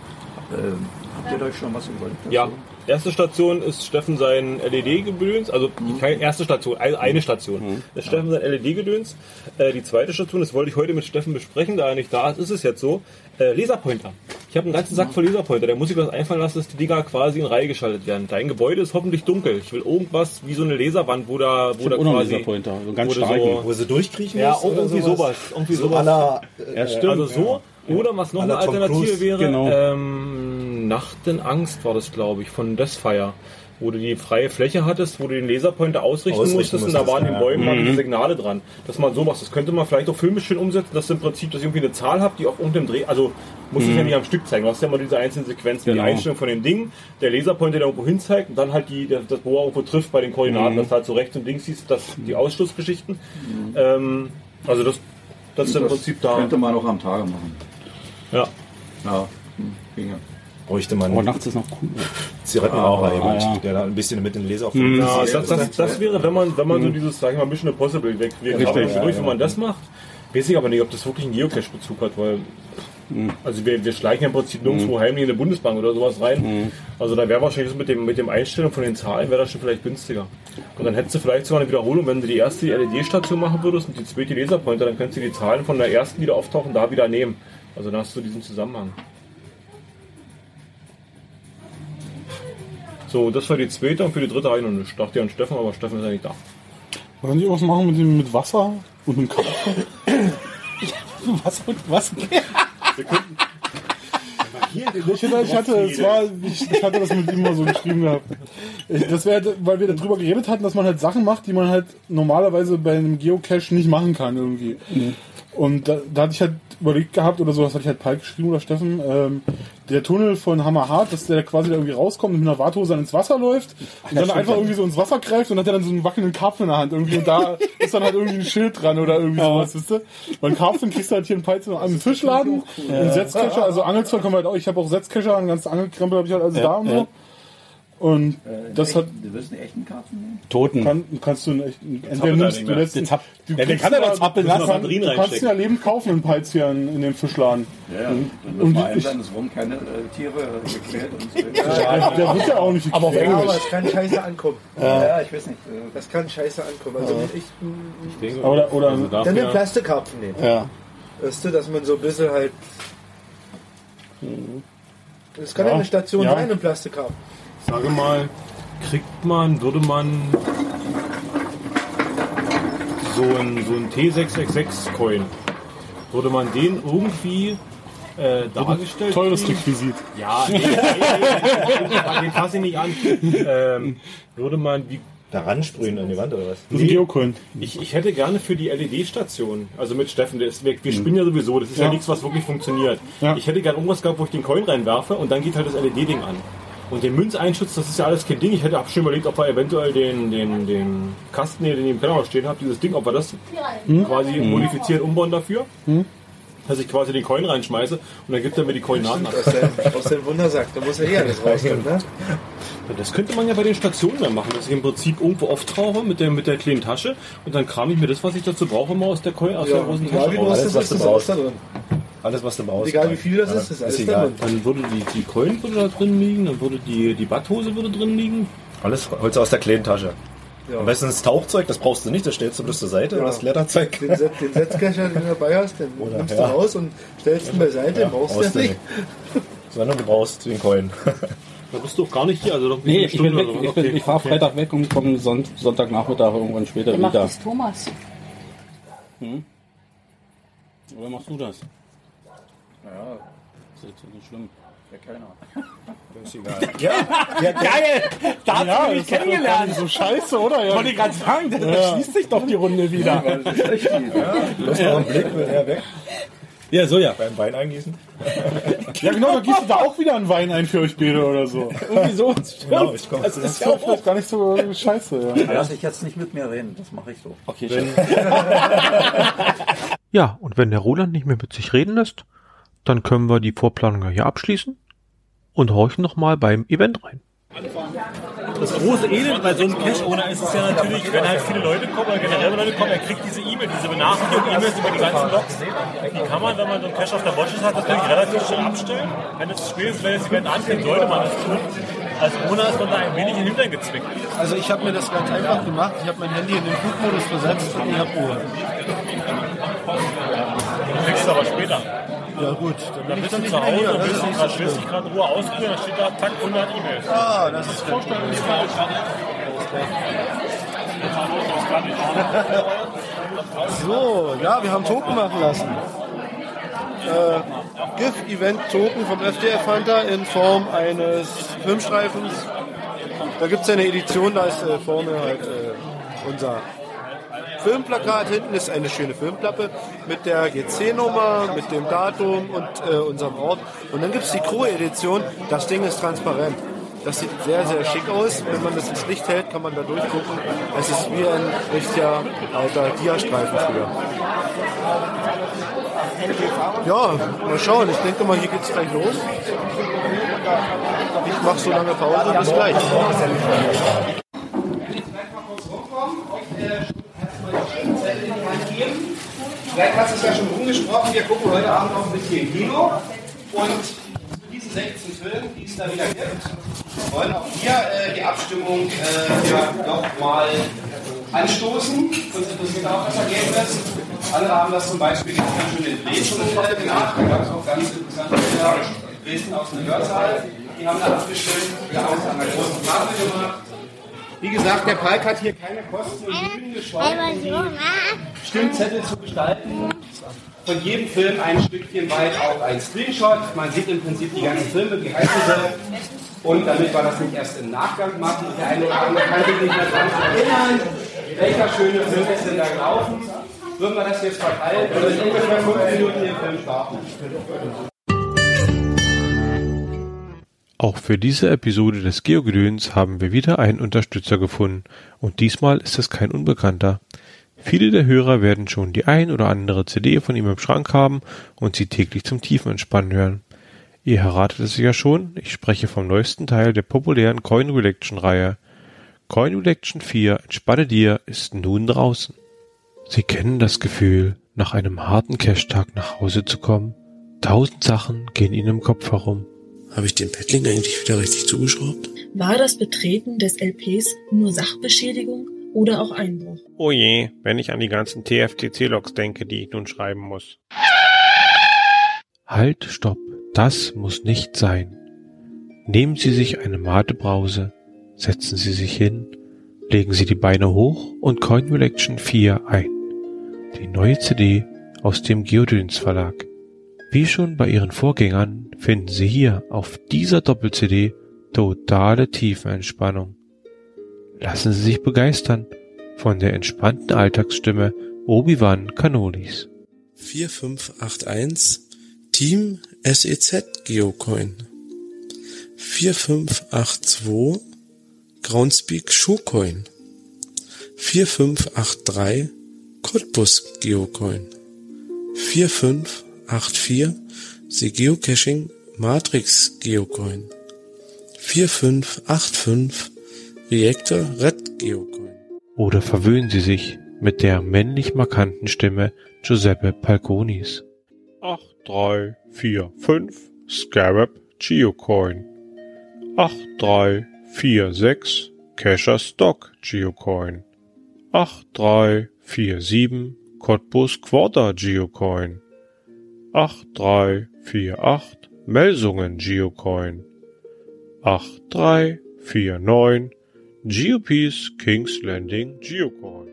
S7: Ähm, habt ihr euch schon was überlegt?
S15: Ja, erste Station ist Steffen sein LED-Gedöns, also keine erste Station, eine Station. Das ist Steffen sein LED-Gedöns. Äh, die zweite Station, das wollte ich heute mit Steffen besprechen, da er nicht da ist, ist es jetzt so. Äh, Laserpointer. Ich habe einen ganzen Sack voll Laserpointer. Der muss sich was einfallen lassen, dass die Dinger quasi in Reihe geschaltet werden. Dein Gebäude ist hoffentlich dunkel. Ich will irgendwas wie so eine Laserwand, wo da, wo da
S5: auch noch einen
S15: quasi...
S5: Laserpointer, so ganz starken.
S15: So,
S9: Wo sie durchkriechen
S15: ja, irgendwie sowas. Irgendwie
S9: So
S15: sowas.
S9: à la,
S5: Ja,
S9: äh,
S5: stimmt.
S15: Also so, oder was noch eine Alternative
S9: Cruise,
S15: wäre,
S5: genau.
S15: ähm, Nachtenangst war das, glaube ich, von Deathfire. Wo du die freie Fläche hattest, wo du den Laserpointer ausrichten,
S9: Ausrichten
S15: musstest, und da waren in den
S9: ja.
S15: Bäumen waren
S5: Mhm.
S15: die Signale dran. Dass man sowas, das könnte man vielleicht auch filmisch schön umsetzen, dass im Prinzip, dass ich irgendwie eine Zahl habe, die auf irgendeinem Dreh, also muss ich ja nicht am Stück zeigen, du hast ja immer diese einzelnen Sequenzen,
S5: Mhm. Genau.
S15: die Einstellung von dem Ding, der Laserpointer, der irgendwo hin zeigt und dann halt die, der, das, wo er irgendwo trifft bei den Koordinaten,
S5: Mhm.
S15: dass du halt so rechts und links siehst, das, die Ausschlussgeschichten. Ähm, also das, das ist im Prinzip da.
S7: Könnte man auch am Tage machen.
S15: Ja.
S7: Ja, hm, ginge.
S9: Bräuchte man
S5: Aber nachts ist noch cool.
S9: Zigarettenraucher,
S5: Ah,
S9: jemand,
S5: ja.
S9: der da ein bisschen mit den Leser auf
S15: Ja,
S9: den
S15: das, das, das wäre, wenn man, wenn man so dieses, sag ich mal, Mission Impossible weg, wir
S5: Richtig,
S15: graben
S5: ja,
S15: durch,
S5: ja.
S15: wenn man das macht. Weiß ich aber nicht, ob das wirklich einen Geocache-Bezug hat, weil, also wir, wir schleichen im Prinzip nirgendwo heimlich in eine Bundesbank oder sowas rein. Also da wäre wahrscheinlich das mit dem, mit dem Einstellen von den Zahlen wäre das schon vielleicht günstiger. Und dann hättest du vielleicht sogar eine Wiederholung, wenn du die erste LED-Station machen würdest und die zweite Laserpointer, dann könntest du die Zahlen von der ersten, die da auftauchen, da wieder nehmen. Also dann hast du diesen Zusammenhang. So, das war die zweite und für die dritte habe ich noch nicht. Ich dachte ja an Steffen, aber Steffen ist ja nicht da.
S6: Wollen die was machen mit, dem, mit Wasser und einem Kampf?
S5: Was und was?
S6: Ich hatte, ich hatte, es war, ich, ich hatte das mit ihm mal so geschrieben gehabt. Ich- Das wäre, weil wir darüber geredet hatten, dass man halt Sachen macht, die man halt normalerweise bei einem Geocache nicht machen kann irgendwie. Und da, da hatte ich halt überlegt gehabt oder so, das hatte ich halt Palk geschrieben oder Steffen, ähm, der Tunnel von Hammerhart, dass der quasi da irgendwie rauskommt und mit einer Warthose dann ins Wasser läuft und dann einfach irgendwie so ins Wasser greift und hat dann so einen wackelnden Karpfen in der Hand irgendwie und da ist dann halt irgendwie ein Schild dran oder irgendwie sowas, wisst ihr? Beim Karpfen kriegst du halt hier einen Peitsche an den Fischladen, einen Setzkescher, also Angelzeug haben wir halt auch, ich habe auch Setzkescher, einen ganzen Angelkrempel habe ich halt alles da und so. Und das hat
S7: Du wirst einen echten Karpfen nehmen?
S5: Toten.
S6: kann, kannst du einen echten, entweder
S15: er
S6: nimmst du
S5: Den zapp-
S6: du
S5: Ja, den kann er
S6: ja-
S5: zappeln
S6: du
S5: lassen.
S6: kannst-
S15: Batterien
S6: Du kannst ja lebend kaufen, Peits hier in, in dem Fischladen.
S7: Ja, ja. Und,
S6: Und
S7: und
S6: ich-
S7: dann, es wurden keine äh, Tiere äh, gequält. Und
S6: Der, der wird ja auch nicht
S5: Aber auf
S6: gequält.
S1: Ja,
S5: Englisch.
S1: aber es kann scheiße ankommen.
S7: ja, ich weiß nicht. äh,
S1: Das kann scheiße ankommen. Also ich,
S6: Oder, oder
S15: Also
S1: dann den Plastikkarpfen nehmen.
S5: Ja.
S1: Weißt du, dass man so ein bisschen halt. Es kann ja,
S6: Ja,
S1: eine Station
S6: ja.
S1: sein, ein Plastikkarpfen.
S15: Sage mal, kriegt man, würde man so ein, so ein T666-Coin, würde man den irgendwie äh, dargestellt
S6: teures? Requisit.
S15: Ja, nee, nee, nee, den fasse ich nicht an. Ähm, würde man, wie
S9: Da ransprühen an die Wand oder was?
S6: Das ist ein Geocoin.
S15: Ich, ich hätte gerne für die LED-Station, also mit Steffen, der ist weg. Wir spielen ja sowieso, das ist ja,
S6: Ja.
S15: nichts, was wirklich funktioniert.
S6: Ja.
S15: Ich hätte gerne irgendwas gehabt, wo ich den Coin reinwerfe und dann geht halt das LED-Ding an. Und den Münzeinschutz, das ist ja alles kein Ding. Ich hätte schon überlegt, ob wir eventuell den, den, den Kasten, hier, den ich im Keller noch stehen habe, dieses Ding, ob wir das quasi modifizieren, umbauen dafür. Dass ich quasi den Coin reinschmeiße und dann gibt er mir die Coin nach.
S1: Aus dem, Wundersack, da muss ja eh alles rauskommen, ne?
S15: Das könnte man ja bei den Stationen dann machen, dass ich im Prinzip irgendwo auftauche mit der, mit der kleinen Tasche und dann kram ich mir das, was ich dazu brauche, mal aus der, Coin, aus der
S1: Ja,
S15: großen
S1: egal
S15: Tasche
S1: wie
S15: raus.
S9: Alles,
S1: das
S9: was du brauchst.
S1: da drin.
S9: Alles, was du brauchst.
S1: Egal wie viel das ist, ist
S9: Ja,
S1: alles
S9: ist
S1: da
S9: egal.
S1: drin.
S15: Dann würde die, die Coin würde da drin liegen, dann würde die, die Badhose würde drin liegen.
S9: Alles holst du aus der kleinen Tasche.
S1: Ja.
S9: Am besten das Tauchzeug, das brauchst du nicht, das stellst du bloß zur Seite.
S1: Ja.
S9: Und das Kletterzeug.
S1: Den, Set- den Setzkescher, den du dabei hast, den
S9: Oder-
S1: nimmst
S9: ja.
S1: du raus und stellst ihn beiseite, den brauchst du ja nicht.
S9: Sondern du brauchst den Coin.
S15: Da bist du auch gar nicht hier, also doch
S5: Nee,
S15: eine
S5: ich bin
S15: Stunde
S5: weg.
S15: oder so.
S5: Ich,
S15: Okay.
S5: ich fahre Freitag weg und komme Sonnt Sonntagnachmittag irgendwann später
S14: Der macht
S5: wieder.
S14: das Thomas.
S5: Hm? Oder machst du das?
S7: Ja,
S5: Das ist jetzt so nicht schlimm.
S7: der Kellner.
S9: Ist egal. Ja, ja,
S5: Geil! Da hast
S6: Ja,
S5: du
S6: das
S5: mich kennengelernt.
S6: so scheiße, oder? Ja.
S5: Wollte ich gerade sagen, da
S6: Ja.
S5: schließt sich doch die Runde wieder.
S7: Das ist echt ja.
S9: bloß noch einen Blick, will er weg.
S5: Ja, so ja.
S9: Beim Wein eingießen.
S6: ja, genau, da gießt du da auch wieder einen Wein ein für euch beide oder so.
S5: Irgendwie so.
S9: Genau, ich komm.
S5: Das
S6: Das
S5: ist
S6: ist
S5: ja auch
S6: vielleicht gar nicht so scheiße, ja.
S7: Lass ich jetzt nicht mit mir reden, das mache ich so.
S5: Okay, schön.
S2: Ja, und wenn der Roland nicht mehr mit sich reden lässt, dann können wir die Vorplanung ja hier abschließen und horchen nochmal beim Event rein.
S4: Das große Elend bei so einem Cash-Owner ist es ja natürlich, wenn halt viele Leute kommen oder generell Leute kommen, er kriegt diese E-Mail, diese Benachrichtigung-E-Mails über die ganzen Logs. Die kann man, wenn man so einen Cache auf der Watchlist hat, natürlich relativ schnell abstellen. Wenn es spätestens, wenn das Event anfängt, sollte man das tun. Als Owner ist man da ein wenig in den Hintern gezwickt.
S1: Also ich habe mir das ganz einfach gemacht. Ich habe mein Handy in den Flugmodus versetzt und ich habe Ruhe.
S4: Du kriegst es aber später.
S1: Ja gut,
S4: Dann
S1: dann
S4: bist du zu Hause
S1: hier.
S4: und
S1: Das
S4: willst
S1: ist
S4: dich gerade in Ruhe ausprobieren, dann steht da Takt 100 E-Mails.
S1: Ah, das ist gut. So, ja, wir haben Token machen lassen. Äh, GIF-Event-Token vom FDF Hunter in Form eines Filmstreifens. Da gibt es eine Edition, da ist äh, vorne halt äh, unser Filmplakat. Hinten ist eine schöne Filmklappe mit der GC-Nummer, mit dem Datum und äh, unserem Ort. Und dann gibt es die Crew-Edition. Das Ding ist transparent. Das sieht sehr, sehr schick aus. Wenn man das ins Licht hält, kann man da durchgucken. Es ist wie ein richtiger alter Diastreifen früher. Ja, mal schauen. Ich denke mal, hier geht es gleich los. Ich mache so lange Pause. Bis gleich.
S8: Vielleicht du es ja schon rumgesprochen, wir gucken heute Abend noch ein bisschen Kino und zu diesen 16 Filmen, die es da wieder gibt, wollen auch wir äh, die Abstimmung äh, ja, noch mal anstoßen. Uns interessiert auch das Ergebnis. Andere haben das zum Beispiel ganz schön in Dresden gemacht. Da gab es auch ganz interessante Bilder. Dresden aus dem Hörsaal. Die haben da abgestimmt. Wir haben es an einer großen Tafel gemacht. Wie gesagt, der Palk hat hier keine Kosten und Mühen gescheut, Stimmzettel zu gestalten. Von jedem Film ein Stückchen weit auch ein Screenshot. Man sieht im Prinzip die ganzen Filme, wie heißen sie. Und damit wir das nicht erst im Nachgang machen, der eine oder andere kann sich nicht mehr dran erinnern, welcher schöne Film ist denn da gelaufen, würden wir das jetzt verteilen und in ungefähr fünf Minuten den Film starten.
S2: Auch für diese Episode des Geogedöns haben wir wieder einen Unterstützer gefunden und diesmal ist es kein Unbekannter. Viele der Hörer werden schon die ein oder andere CD von ihm im Schrank haben und sie täglich zum Tiefenentspannen hören. Ihr erratet es ja schon, ich spreche vom neuesten Teil der populären Coin Redaction Reihe. Coin Redaction 4 Entspanne dir ist nun draußen. Sie kennen das Gefühl, nach einem harten Cash-Tag nach Hause zu kommen. Tausend Sachen gehen ihnen im Kopf herum.
S16: Habe ich den Paddling eigentlich wieder richtig zugeschraubt?
S17: War das Betreten des LPs nur Sachbeschädigung oder auch Einbruch?
S2: Oh je, wenn ich an die ganzen TFTC-Logs denke, die ich nun schreiben muss. Halt, stopp, das muss nicht sein. Nehmen Sie sich eine Matebrause, setzen Sie sich hin, legen Sie die Beine hoch und Coin Collection 4 ein. Die neue CD aus dem Geodöns Verlag. Wie schon bei ihren Vorgängern finden Sie hier auf dieser Doppel-CD totale Tiefenentspannung. Lassen Sie sich begeistern von der entspannten Alltagsstimme Obi-Wan Kanolis.
S16: 4581 Team SEZ Geocoin 4582 Groundspeak Showcoin 4583 Cottbus Geocoin 4584 The Geocaching Matrix Geocoin. 4585 Reactor Red Geocoin.
S2: Oder verwöhnen Sie sich mit der männlich markanten Stimme Giuseppe Palconis. 8345 Scarab Geocoin. 8346 Casher Stock Geocoin. 8347 Cottbus Quarter Geocoin 8348 Melsungen Geocoin 8349 GeoPeace Kings Landing Geocoin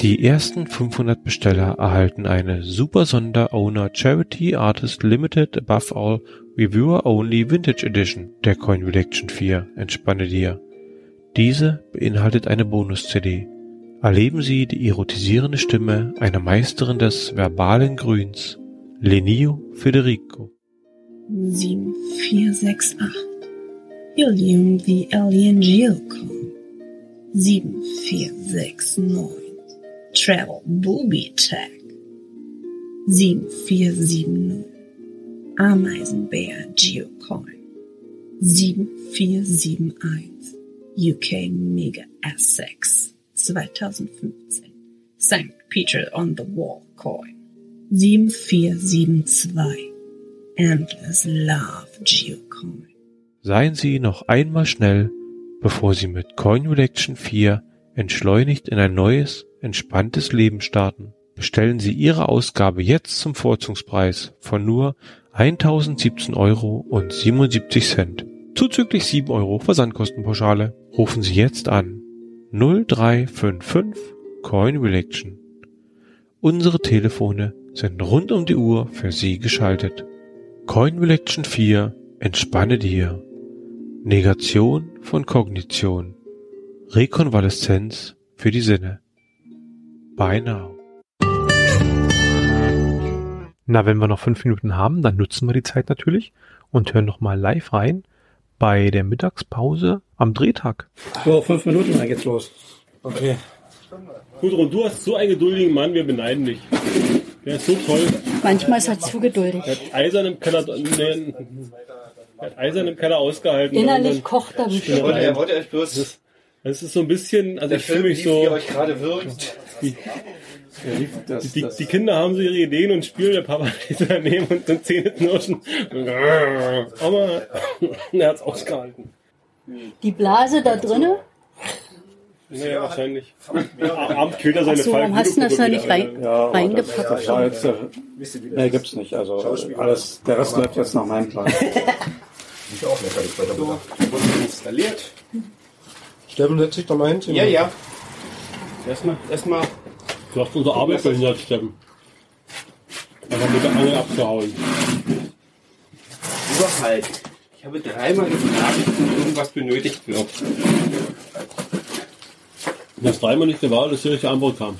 S2: Die ersten 500 Besteller erhalten eine Super Sonder Owner Charity Artist Limited Above All Reviewer Only Vintage Edition der Coin Redaction 4 Entspanne dir. Diese beinhaltet eine Bonus-CD. Erleben Sie die erotisierende Stimme einer Meisterin des verbalen Grüns, Lenio Federico.
S17: 7468 Helium the Alien Geocon 7469 Travel Booby Tag. 7470 Ameisenbär Geocoin. 7471 UK Mega Essex 2015 St. Peter on the Wall Coin. 7472 Endless Love Geocoin
S2: Seien Sie noch einmal schnell, bevor Sie mit Coin Redaction 4 entschleunigt in ein neues, entspanntes Leben starten. Bestellen Sie Ihre Ausgabe jetzt zum Vorzugspreis von nur 1017 Euro und 77 Cent. Zuzüglich 7 Euro Versandkostenpauschale. Rufen Sie jetzt an 0355 Coin Redaction. Unsere Telefone sind rund um die Uhr für Sie geschaltet. Coin Redaction 4 Entspanne dir. Negation von Kognition. Rekonvaleszenz für die Sinne. By now. Na, wenn wir noch fünf Minuten haben, dann nutzen wir die Zeit natürlich und hören noch mal live rein bei der Mittagspause am Drehtag.
S5: So, fünf Minuten, dann geht's los.
S4: Okay. Gudrun, du hast so einen geduldigen Mann, wir beneiden dich. Der ist so toll.
S14: Manchmal ist er zu geduldig.
S4: Der hat eisern im Keller. Nee, hat eisern im Keller ausgehalten.
S14: Innerlich kocht er
S4: Spinnereien.
S14: bestimmt.
S8: Er wollte euch bloß
S4: Das, das ist so ein bisschen, also
S8: der
S4: ich fühle mich
S8: wie ihr
S4: so.
S8: euch gerade wirkt.
S4: Die, die, die Kinder haben so ihre Ideen und spielen, der Papa steht daneben und dann Zähne knirschen. Aber er hat es ausgehalten.
S14: Die Blase da drinnen,
S4: Naja, wahrscheinlich. Abends quält er seine
S14: Achso, warum hast du das da nicht rein,
S7: Ja,
S14: reingepackt?
S7: Das, war jetzt, äh, nee, gibt's nicht. Also alles, der Rest läuft jetzt nach meinem Plan.
S9: Ist auch lecker, das weiter
S8: So, installiert.
S1: Steffen, setz dich doch mal hin.
S8: Ja, ja. Erstmal, erstmal.
S4: Du hast unsere Arbeit behindert, Steffen. Einfach mit der Angel abgehauen.
S8: Überhalt. Ich habe dreimal gefragt, ob irgendwas benötigt wird.
S4: Das dreimal nicht war, dass die richtige Antwort kam.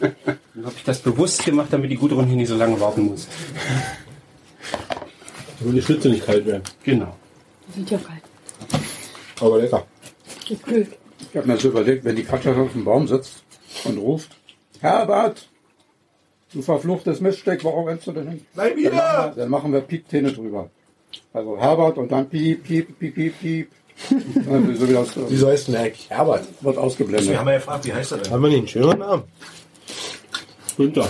S8: Dann habe ich das bewusst gemacht, damit die Gudrun hier nicht so lange warten muss.
S4: Damit die Schnitze nicht kalt werden.
S8: Genau.
S14: Die sind ja kalt.
S1: Aber lecker.
S14: Gekühlt.
S7: Ich habe mir so überlegt, wenn die Katja auf dem Baum sitzt und ruft, Herbert, du verfluchtes Miststück, warum rennst du denn hin?
S1: Bleib wieder!
S7: Dann machen wir, dann machen wir Piep-Täne drüber. Also Herbert und dann Piep, Piep, Piep, Piep, Piep. So wie das, äh,
S1: Wieso heißt denn der eigentlich Herbert?
S7: wird ausgeblendet.
S9: Wir haben ja gefragt, wie heißt er denn?
S1: Haben wir nicht einen schönen Namen?
S4: Günther.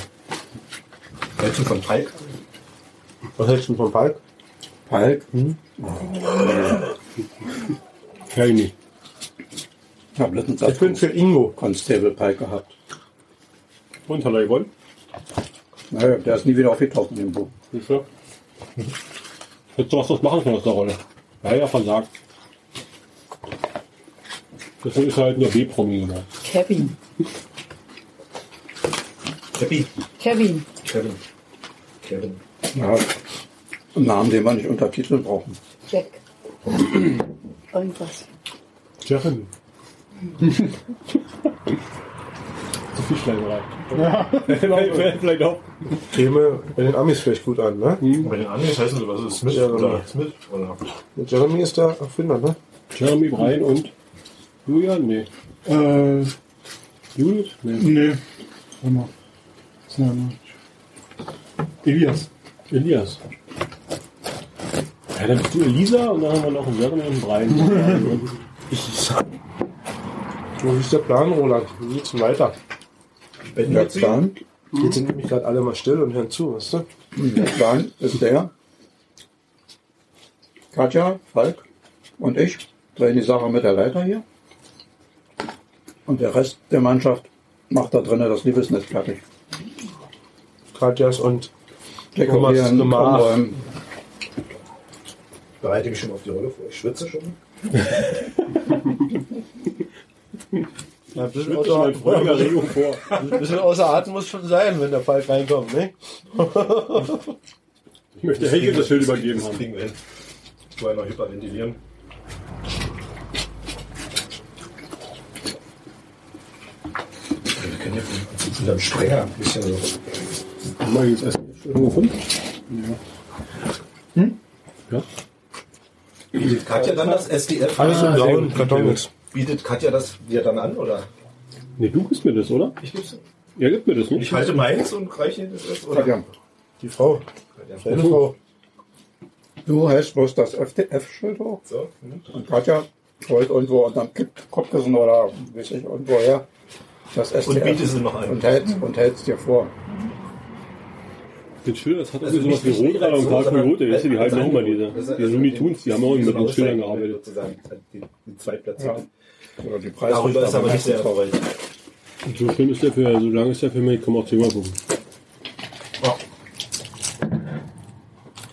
S9: Hältst du von Palk?
S1: Was hältst du von Palk?
S7: Palk.
S1: Hm?
S4: Kenn ich nicht.
S7: Ich habe letztens
S1: Ich bin für Ingo.
S7: Constable Palk gehabt.
S4: Und hat er gewonnen?
S7: Naja, der ist nie wieder aufgetaucht in dem Buch.
S4: Siehst du? Hättest du was draus machen können aus der Rolle. Ja, ja, versagt. Deswegen ist halt nur B-Promi geworden.
S14: Kevin.
S9: Happy.
S14: Kevin.
S9: Kevin. Kevin.
S7: Ja, einen Namen, den wir nicht untertiteln brauchen.
S14: Jack. Irgendwas.
S4: Jeffin. Zu viel Schleimerei.
S1: Ja.
S4: Vielleicht auch.
S1: Käme bei den Amis vielleicht gut an, ne?
S9: Bei den Amis heißen sie, was ist Smith
S1: Ja,
S9: oder
S1: genau.
S9: Smith? Oder?
S1: Jeremy ist der Erfinder, ne?
S4: Jeremy Bryan und Julian? Nee.
S6: Äh,
S4: Judith? Nee.
S6: nee. Warte mal. Was ist? Elias.
S4: Elias. Ja, dann bist du Elisa und dann haben wir noch einen Jeremy und einen Brian.
S1: Wo ist der Plan, Roland? Wie geht's denn weiter?
S7: Der Plan,
S1: Jetzt sind nämlich gerade alle mal still und hören zu, weißt du?
S7: der Plan ist der, Katja, Falk und ich drehen die Sache mit der Leiter hier. Und der Rest der Mannschaft macht da drinnen das Liebesnetz fertig.
S1: Katjas und
S7: Dekorieren,
S1: Thomas
S7: umräumen.
S9: Bereite mich schon auf die Rolle vor. Ich schwitze schon.
S1: Ja, ein bisschen, außer,
S4: in freudiger Regung vor.
S1: ein bisschen außer Atem muss schon sein, wenn der Falk reinkommt, ne?
S4: Ich möchte Helge das Schild übergeben
S9: Das
S4: haben.
S9: Vorher noch hyperventilieren. Ja von unserem Sprenger ein bisschen so.
S4: Mal jetzt erst gefunden? Ja. Ja.
S9: Bietet Katja dann das SDF?
S1: Alles im
S9: Ah,
S1: blauen. Karton ist.
S9: Bietet Katja das dir dann an, oder?
S4: Nee, du gibst mir das, oder?
S9: Ich gib's.
S4: Er gibt mir das nicht.
S9: Ich halte meins und reiche das erst, oder?
S7: Katja,
S1: Die Frau. Deine Frau.
S7: du hältst bloß das FDF-Schild hoch
S9: So. mhm.
S7: und Katja holt irgendwo unterm Kopfkissen oder weiß ich irgendwo her das SDF
S9: Und biete sie noch an.
S7: und hältst und hältst dir vor.
S4: Den Schilder, das hat
S9: Also
S4: irgendwie sowas wie Rotradar und
S9: sondern
S4: Rote, weißt du, die halten auch
S9: Angebot.
S4: diese.
S9: Das ist
S4: Diese
S9: also
S4: Looney Tunes, die haben auch immer mit den Schildern gearbeitet.
S9: Sozusagen, die.
S7: Oder die Preise.
S9: Darüber ist aber nicht sehr erfolgreich.
S4: Und so schlimm ist der für, so lang ist der für mich, ich kann auch zehnmal gucken.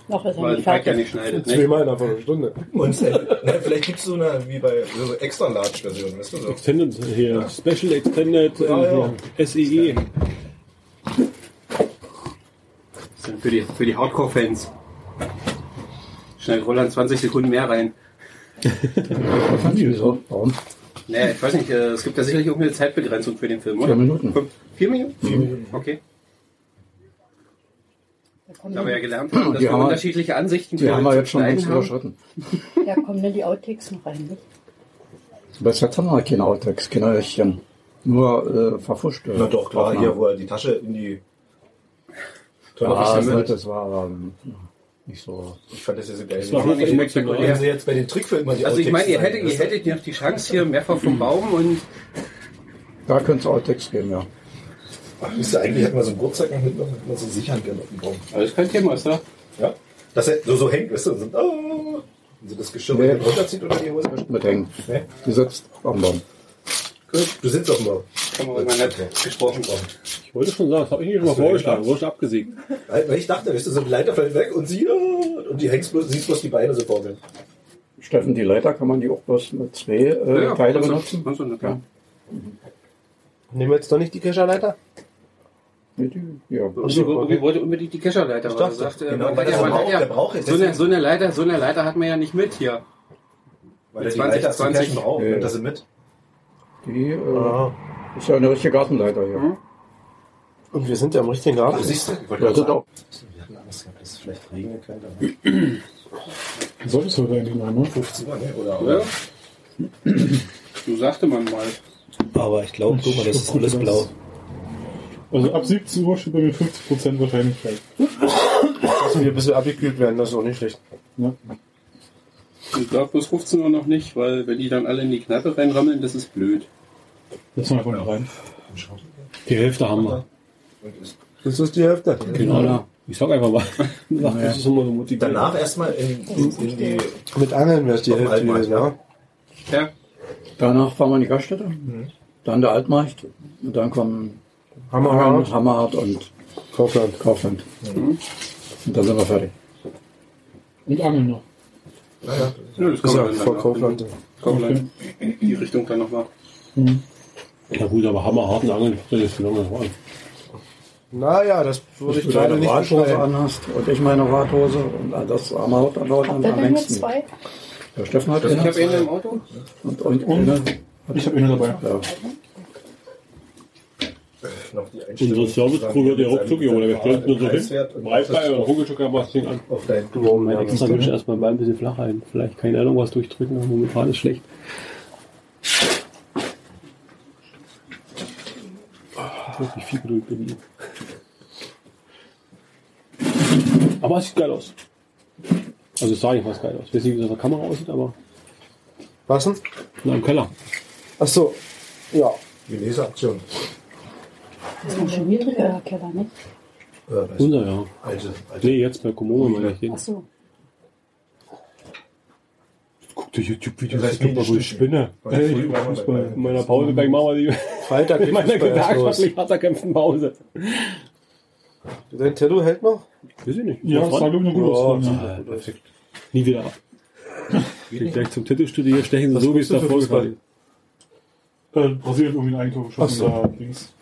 S14: Noch ist er nicht
S8: Falk ja
S14: fertig.
S8: nicht schneidet. Ne?
S1: Zweimal in einer Stunde.
S9: Und äh, na, vielleicht gibt es so eine, wie bei so extra large Version, weißt du so.
S4: Extended hier, Special Extended
S9: Ja,
S4: äh,
S9: ja.
S4: SEE.
S8: Das sind für die, für die Hardcore-Fans. Schnell Roland 20 Sekunden mehr rein.
S7: Warum?
S8: Naja, ich weiß nicht, äh, es gibt ja sicherlich irgendeine Zeitbegrenzung für den Film, oder?
S7: Vier Minuten.
S8: Fünf, vier Minuten? Vier Minuten. Okay. Ich habe ja gelernt, dass
S7: Die
S8: wir
S7: haben wir-
S8: unterschiedliche Ansichten
S7: Die haben wir jetzt schon längst
S8: haben.
S7: überschritten.
S14: Da kommen dann die Outtakes noch rein, nicht?
S7: Bis jetzt haben wir keine Outtakes, keine Röhrchen. Nur äh, verfuschte.
S9: Na doch, klar,
S7: Aufnahmen.
S9: hier, wo er die Tasche in die
S7: Ja, das, war aber. ähm, nicht so.
S9: Ich fand das ja so geil.
S8: Das war nicht spektakulär.
S9: Wenn sie jetzt bei den Trickfilmen die
S8: Also ich meine, ihr
S9: Outtakes
S8: hättet, ihr hättet noch die Chance hier mehrfach vom Baum und
S7: Da könnte es Outtakes geben, ja.
S9: Ach, wisst ihr, eigentlich hätten wir so einen Gurtsack noch mitgenommen, hätten wir so sichern auf dem Baum.
S8: alles kein Thema, ist da.
S9: Ja. Dass er so, so hängt, weißt du, und so, oh, und so das Geschirr
S7: Nee.
S9: runterzieht oder die Hose.
S7: Mit hängen.
S9: Nee.
S7: Die sitzt am Baum.
S9: Gut, du sitzt auf dem Baum.
S8: Haben wir mal nicht gesprochen.
S4: Ich wollte schon sagen, das habe ich nicht schon mal vorgeschlagen. Wurde abgesägt.
S9: Weil weil ich dachte, weißt du, so die Leiter fällt weg und sie, ja, und die hängst bloß, siehst bloß die Beine so vorne.
S7: Steffen, die Leiter kann man die auch bloß mit zwei äh,
S8: Ja,
S7: Teile
S8: also-
S7: benutzen?
S8: also, na klar.
S1: Nehmen wir jetzt doch nicht die Kescherleiter?
S7: Ja.
S8: Und sie okay. wollte unbedingt die Kescherleiter.
S1: Ich
S8: weil er sagte,
S9: genau,
S8: man ja, man
S9: braucht-
S8: ja,
S9: der braucht
S8: so, eine, so, eine Leiter, so eine Leiter hat man ja nicht mit hier.
S9: Weil
S8: Mit
S9: er die
S8: 20,
S9: Leiter zum
S8: 20.
S9: Cashen braucht,
S7: Ja.
S9: nimmt das mit.
S7: Die äh, ist ja eine richtige Gartenleiter hier.
S1: Und wir sind ja im richtigen Garten.
S9: Du siehst du, ich wollte
S7: Ja, das
S9: sagen.
S7: auch.
S9: Wir hatten Angst gehabt, dass es vielleicht regnen könnte. aber
S6: Soll es heute eigentlich mal, ne?
S9: 15 Uhr, ne? Oder,
S8: Ja.
S9: oder?
S8: So sagte man mal.
S9: Aber ich glaube, guck mal, das ist alles blau.
S6: Also ab 17 Uhr steht bei mir 50% Wahrscheinlichkeit.
S1: Dass wir ein bisschen abgekühlt werden, das ist auch nicht schlecht.
S6: Ja.
S8: Ich glaube bis 15 Uhr noch nicht, weil wenn die dann alle in die Kneipe reinrammeln, das ist blöd.
S6: Jetzt mal einfach mal rein.
S4: Die Hälfte haben wir.
S1: Das ist die Hälfte.
S4: Genau. Ich sag einfach mal. Das ist immer so motivierend.
S9: Danach erstmal in, in, in die.
S1: Mit Angeln wäre es die Hälfte gewesen, ja.
S8: Ja.
S7: Danach fahren wir in die Gaststätte, dann der Altmarkt und dann kommen
S1: Hammerhart.
S7: Hammerhart und
S1: Kaufland.
S7: Kaufland. Und dann sind wir fertig.
S6: Und angeln noch.
S9: Ja, ja.
S8: Ja, das
S1: Ist ja vor
S8: noch.
S1: Kaufland.
S8: Kaufland. Die Richtung dann nochmal.
S4: Ja gut, aber hammerharten Angeln, das ist lange an.
S1: Naja, das würde ich
S7: Wenn du
S1: gerade
S7: eine
S1: nicht
S7: Radhose anhast und ich meine Radhose und das Hammerhart dann dort am längsten.
S14: zwei?
S7: Der Steffen hat
S8: Ich
S7: eine.
S8: habe ihn im Auto.
S7: Und, und,
S6: Und?
S7: eine-
S6: Ich habe eine dabei.
S7: ja.
S9: Noch die Einstellung.
S4: Unsere Service-Crew wird ja auch zugeholt, oder wir stellen nur so hin. Breitbei und
S9: auf-
S4: Hugelschücker macht das Ding an.
S9: Auf dein
S4: Mein extra Mensch erstmal Bein ein bisschen flach ein. Vielleicht keine Ahnung, was durchdrücken, aber momentan ist schlecht. Wirklich viel Geduld bewiesen. Aber es sieht geil aus. Also es sah nicht was geil aus. Ich weiß nicht, wie das auf der Kamera aussieht, aber
S1: Was denn?
S4: na, im Keller.
S1: Ach so. Ja.
S9: Die Leseaktion.
S14: Das ist ein schon niedriger Keller, nicht?
S9: Äh, ich.
S4: Unser, ja.
S9: Alte, alte.
S4: Nee, jetzt bei Komodo meine ich.
S14: Ach so.
S4: Guck dir YouTube-Videos,
S9: Das
S4: ich guck mal, wo ich spinne.
S9: Heute
S4: Hey,
S9: wir
S4: Fußball.
S9: bei-
S4: In meiner Pause machen wir die.
S1: Freitag
S4: In meiner gewerkschaftlich hart erkämpften Pause.
S1: Dein Tattoo hält noch?
S4: Weiß ich nicht.
S6: Ja, das sah ich noch gut aus.
S4: Ah, perfekt. Nie wieder ab. Geht gleich zum Titelstudio hier stechen, sie so wie es
S1: guckst du
S4: da
S1: für
S4: vorgefallen
S6: Äh, Brasilien irgendwie ein Eigentor geschossen.
S1: So.
S6: Da links.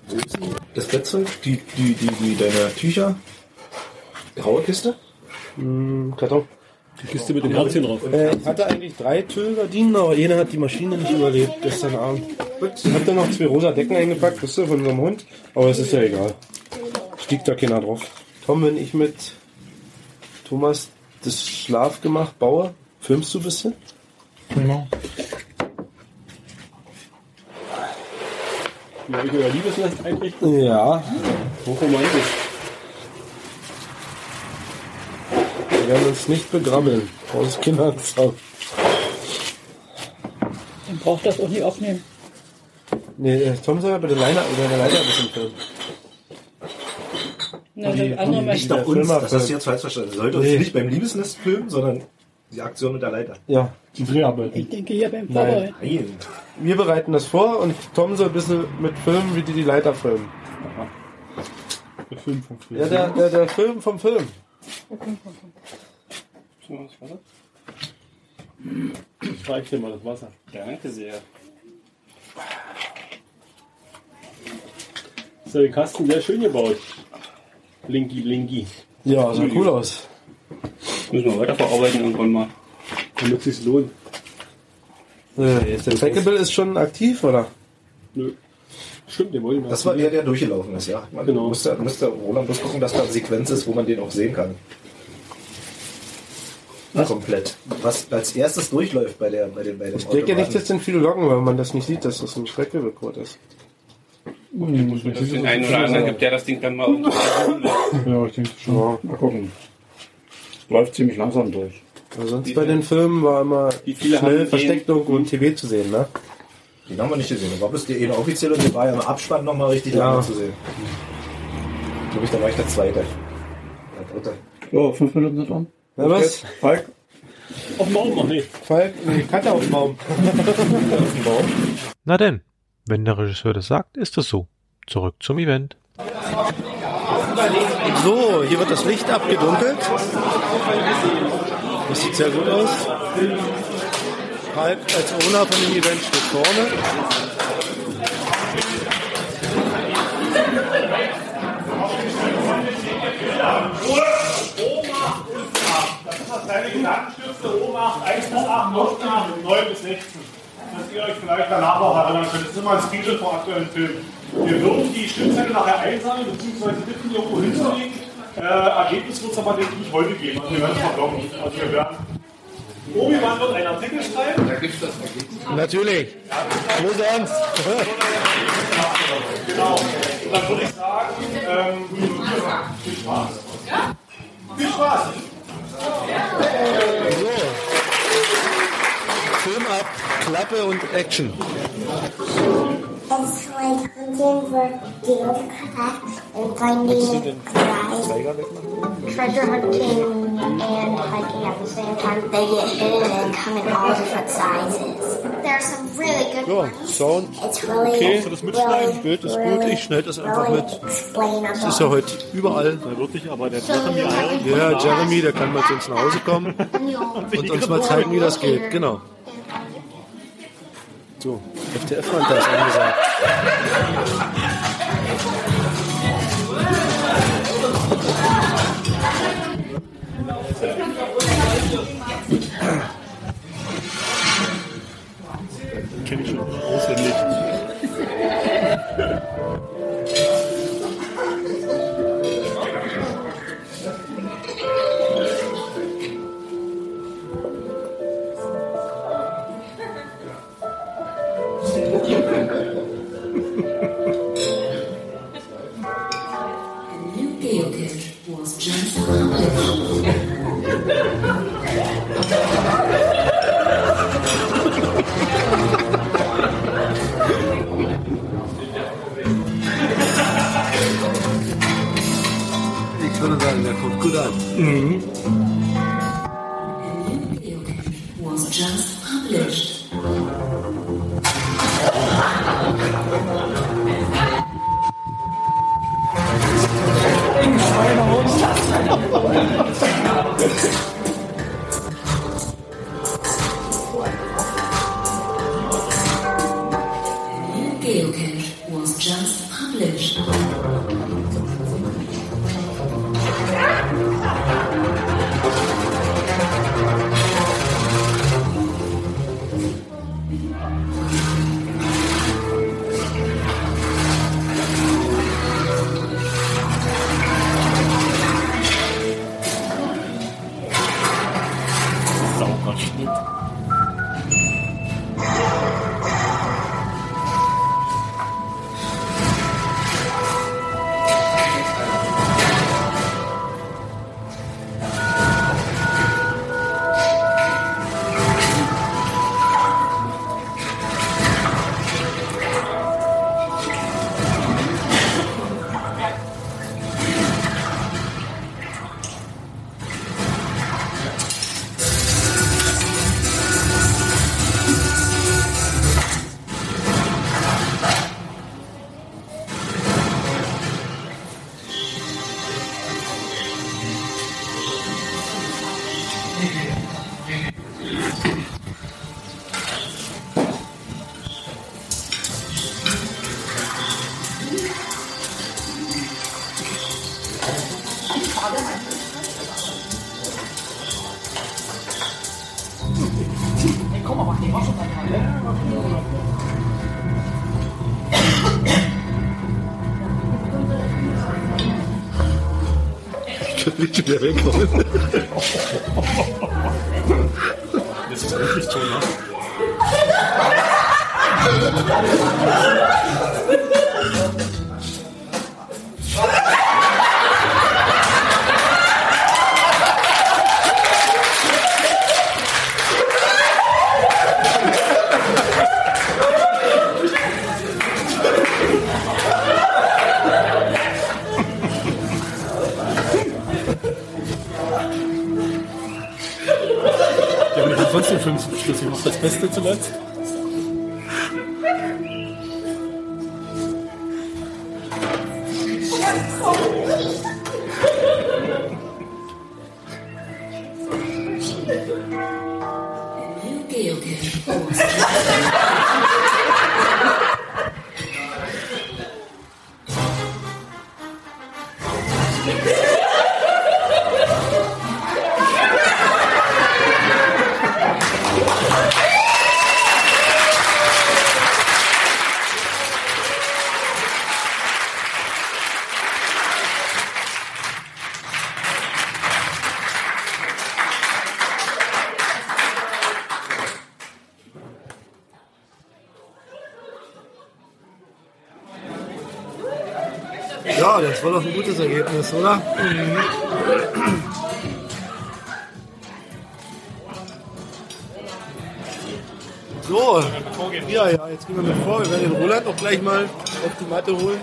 S9: Das Bettzeug, die, die, die, die, deine Tücher. Graue Kiste.
S1: Hm, Karton.
S4: Die Kiste mit dem Herzchen drauf.
S1: Äh, ich hatte eigentlich drei Tüllgardinen, aber einer hat die Maschine nicht überlebt gestern Abend. Ich hab dann noch zwei rosa Decken eingepackt, wisst ihr, von unserem Hund. Aber es ist ja egal. Stieg da keiner drauf. Tom, wenn ich mit Thomas das Schlaf gemacht baue, filmst du ein bisschen?
S6: Genau.
S4: Wie habe ich euer Liebesnest einrichten?
S1: Ja.
S4: Hochromantisch.
S1: Wir werden uns nicht begrabbeln. Aus Kinderzaun.
S14: Dann braucht das auch nicht aufnehmen.
S1: Nee, äh, Tom soll ja bitte Leiter, oder der Leiter ein bisschen filmen.
S14: Na,
S1: Die-
S14: das andere
S9: Nicht
S14: möchte
S9: nach uns, das hast du jetzt falsch verstanden. Sollte
S1: Nee.
S9: uns nicht beim Liebesnest filmen, sondern die Aktion mit der Leiter.
S1: Ja.
S6: Die Dreharbeiten.
S14: Ich denke hier beim
S1: Nein.
S14: Vorbereiten.
S9: Nein.
S1: Wir bereiten das vor und Tom soll ein bisschen mit filmen, wie die die Leiter filmen.
S6: Der Film vom Film.
S1: Ja, der, der, der Film vom Film.
S4: Streich dir mal das Wasser.
S8: Danke sehr.
S4: Ist ja den Kasten sehr schön gebaut. Blinky, blinky.
S1: Ja, sah cool aus.
S8: Müssen wir weiterverarbeiten irgendwann mal.
S4: Damit es sich lohnt.
S1: Äh, der Trackable ist schon aktiv, oder?
S4: Nö. Stimmt, den wollen wir.
S9: Das war der, der durchgelaufen ist, ja. Man
S4: Genau.
S9: Müsste, müsste Roland bloß gucken, dass da eine Sequenz ist, wo man den auch sehen kann. Komplett. Was als erstes durchläuft bei, der, bei, dem, bei dem
S1: Ich denke nicht, dass den viele locken, weil man das nicht sieht, dass das ein Trackable-Code ist.
S6: Hm,
S8: Dass es den einen oder anderen gibt, der das Ding dann mal
S6: Ja, ich denke schon.
S7: Mal gucken. Läuft ziemlich langsam durch.
S18: Also sonst bei den Filmen war immer
S9: viele
S18: schnell Versteckung und TV zu sehen, ne?
S9: Den haben wir nicht gesehen. Da war bloß die eine offizielle und die war ja im Abspann nochmal richtig
S18: Ja.
S9: lange zu sehen. Glaube ich, da war ich der zweite. Der dritte.
S7: So, fünf Minuten sind um.
S18: Na was?
S7: Falk?
S15: Auf dem Baum noch nicht.
S18: Falk, nee, Katze auf dem Baum.
S2: Na denn, wenn der Regisseur das sagt, ist es so. Zurück zum Event.
S1: So, hier wird das Licht abgedunkelt. Das sieht sehr gut aus. Falk als Owner von dem Event steht vorne.
S15: Das ist das kleine Gedankenstifte Obacht 1 bis 8, Aufgaben 9 bis 16. Dass ihr euch vielleicht danach noch erinnern könnt. Das ist immer ein Spiegel vor aktuellen Filmen. Wir würden die Stimmzettel nachher einsammeln, beziehungsweise bitten, die irgendwo hinzulegen. Äh, Ergebnis wird es aber denke ich heute geben. Also wir werden es verblocken. Also wir werden. Obi-Wan wird einen Artikel schreiben. Da gibt es das Ergebnis.
S1: Natürlich. Wo sonst?
S15: Genau. Und dann würde ich sagen, ähm, viel Spaß. Viel Spaß.
S1: So. Film ab, Klappe und Action.
S10: It's like hunting for geocache and finding prize. Treasure hunting and hiking at the same time. They get hidden and come in all different sizes. There's some really good
S1: Ja,
S10: ones.
S1: Sound.
S10: It's really,
S1: Okay,
S10: really,
S1: Bild ist gut.
S10: really,
S1: Ich schneide das einfach
S10: really
S1: mit. Das ist ja heute überall.
S15: Ja, wirklich, aber der
S10: Jeremy
S1: Ja, Jeremy, der kann mal zu uns nach Hause kommen und uns mal zeigen, wie das geht. Genau. So, FTF-Fanta ist angesagt. wieder.
S15: Das
S1: war doch ein gutes Ergebnis, oder? So, ja, ja, jetzt gehen wir mit vor. Wir werden den Roland auch gleich mal auf die Matte holen.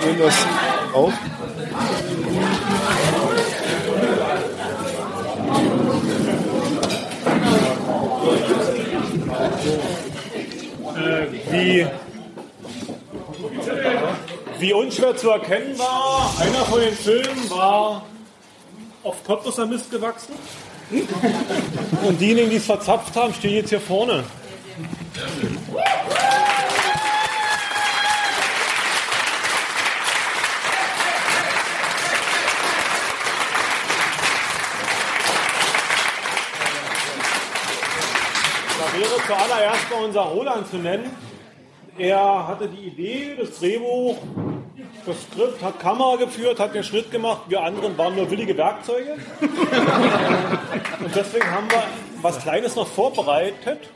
S1: Wir holen das auf.
S15: Äh, wie, wie unschwer zu erkennen war, einer von den Filmen war auf Cottbusser Mist gewachsen. Und diejenigen, die es verzapft haben, stehen jetzt hier vorne. Da wäre zuallererst mal unser Roland zu nennen. Er hatte die Idee, das Drehbuch, das Skript, hat Kamera geführt, hat den Schnitt gemacht. Wir anderen waren nur willige Werkzeuge. Und deswegen haben wir was Kleines noch vorbereitet.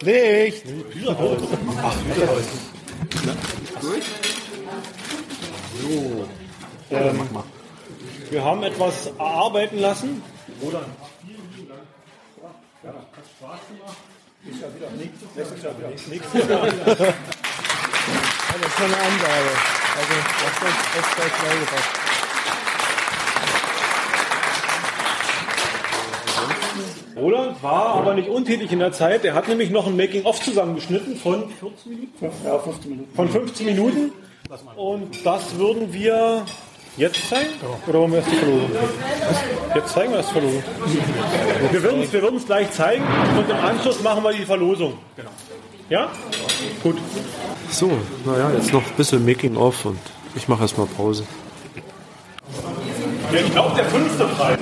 S1: Licht!
S15: Ach, So. Ähm, wir haben etwas erarbeiten lassen. Roland, ja, hat Spaß gemacht. Nächstes Jahr wieder. Nächstes Jahr wieder. Nächstes Jahr wieder.
S1: Das ist schon eine Angabe. Also, das ist echt gleich schnell gepasst.
S15: Roland war aber nicht untätig in der Zeit. Er hat nämlich noch ein Making-of zusammengeschnitten von 14 Minuten.
S6: Ja, 15 Minuten.
S15: Von 15 Minuten. Und das würden wir jetzt zeigen? Oder wollen wir erst die Verlosung? Jetzt zeigen wir erst die Verlosung. Wir würden es wir würden es gleich zeigen und im Anschluss machen wir die Verlosung. Genau. Ja? Gut.
S18: So, naja, jetzt noch ein bisschen Making-of und ich mache erstmal Pause.
S15: Ja, ich glaube, der fünfte Preis.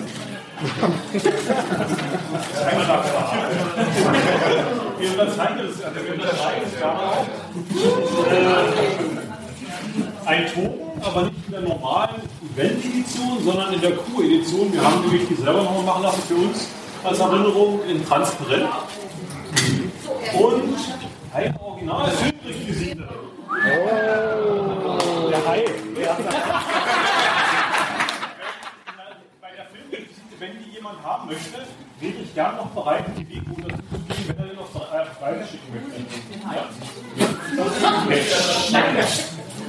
S15: Ein Token, aber nicht in der normalen Event-Edition, sondern in der Q-Edition. Wir haben nämlich die selber nochmal machen lassen für uns als Erinnerung in transparent. Und ein Original Filmrequisite. Oh, der Hai. Der bei der Filmrequisite, wenn die jemand haben möchte, wäre ich gern noch bereit, die Wege unterzugeben, wenn er den noch äh, freischicken möchte.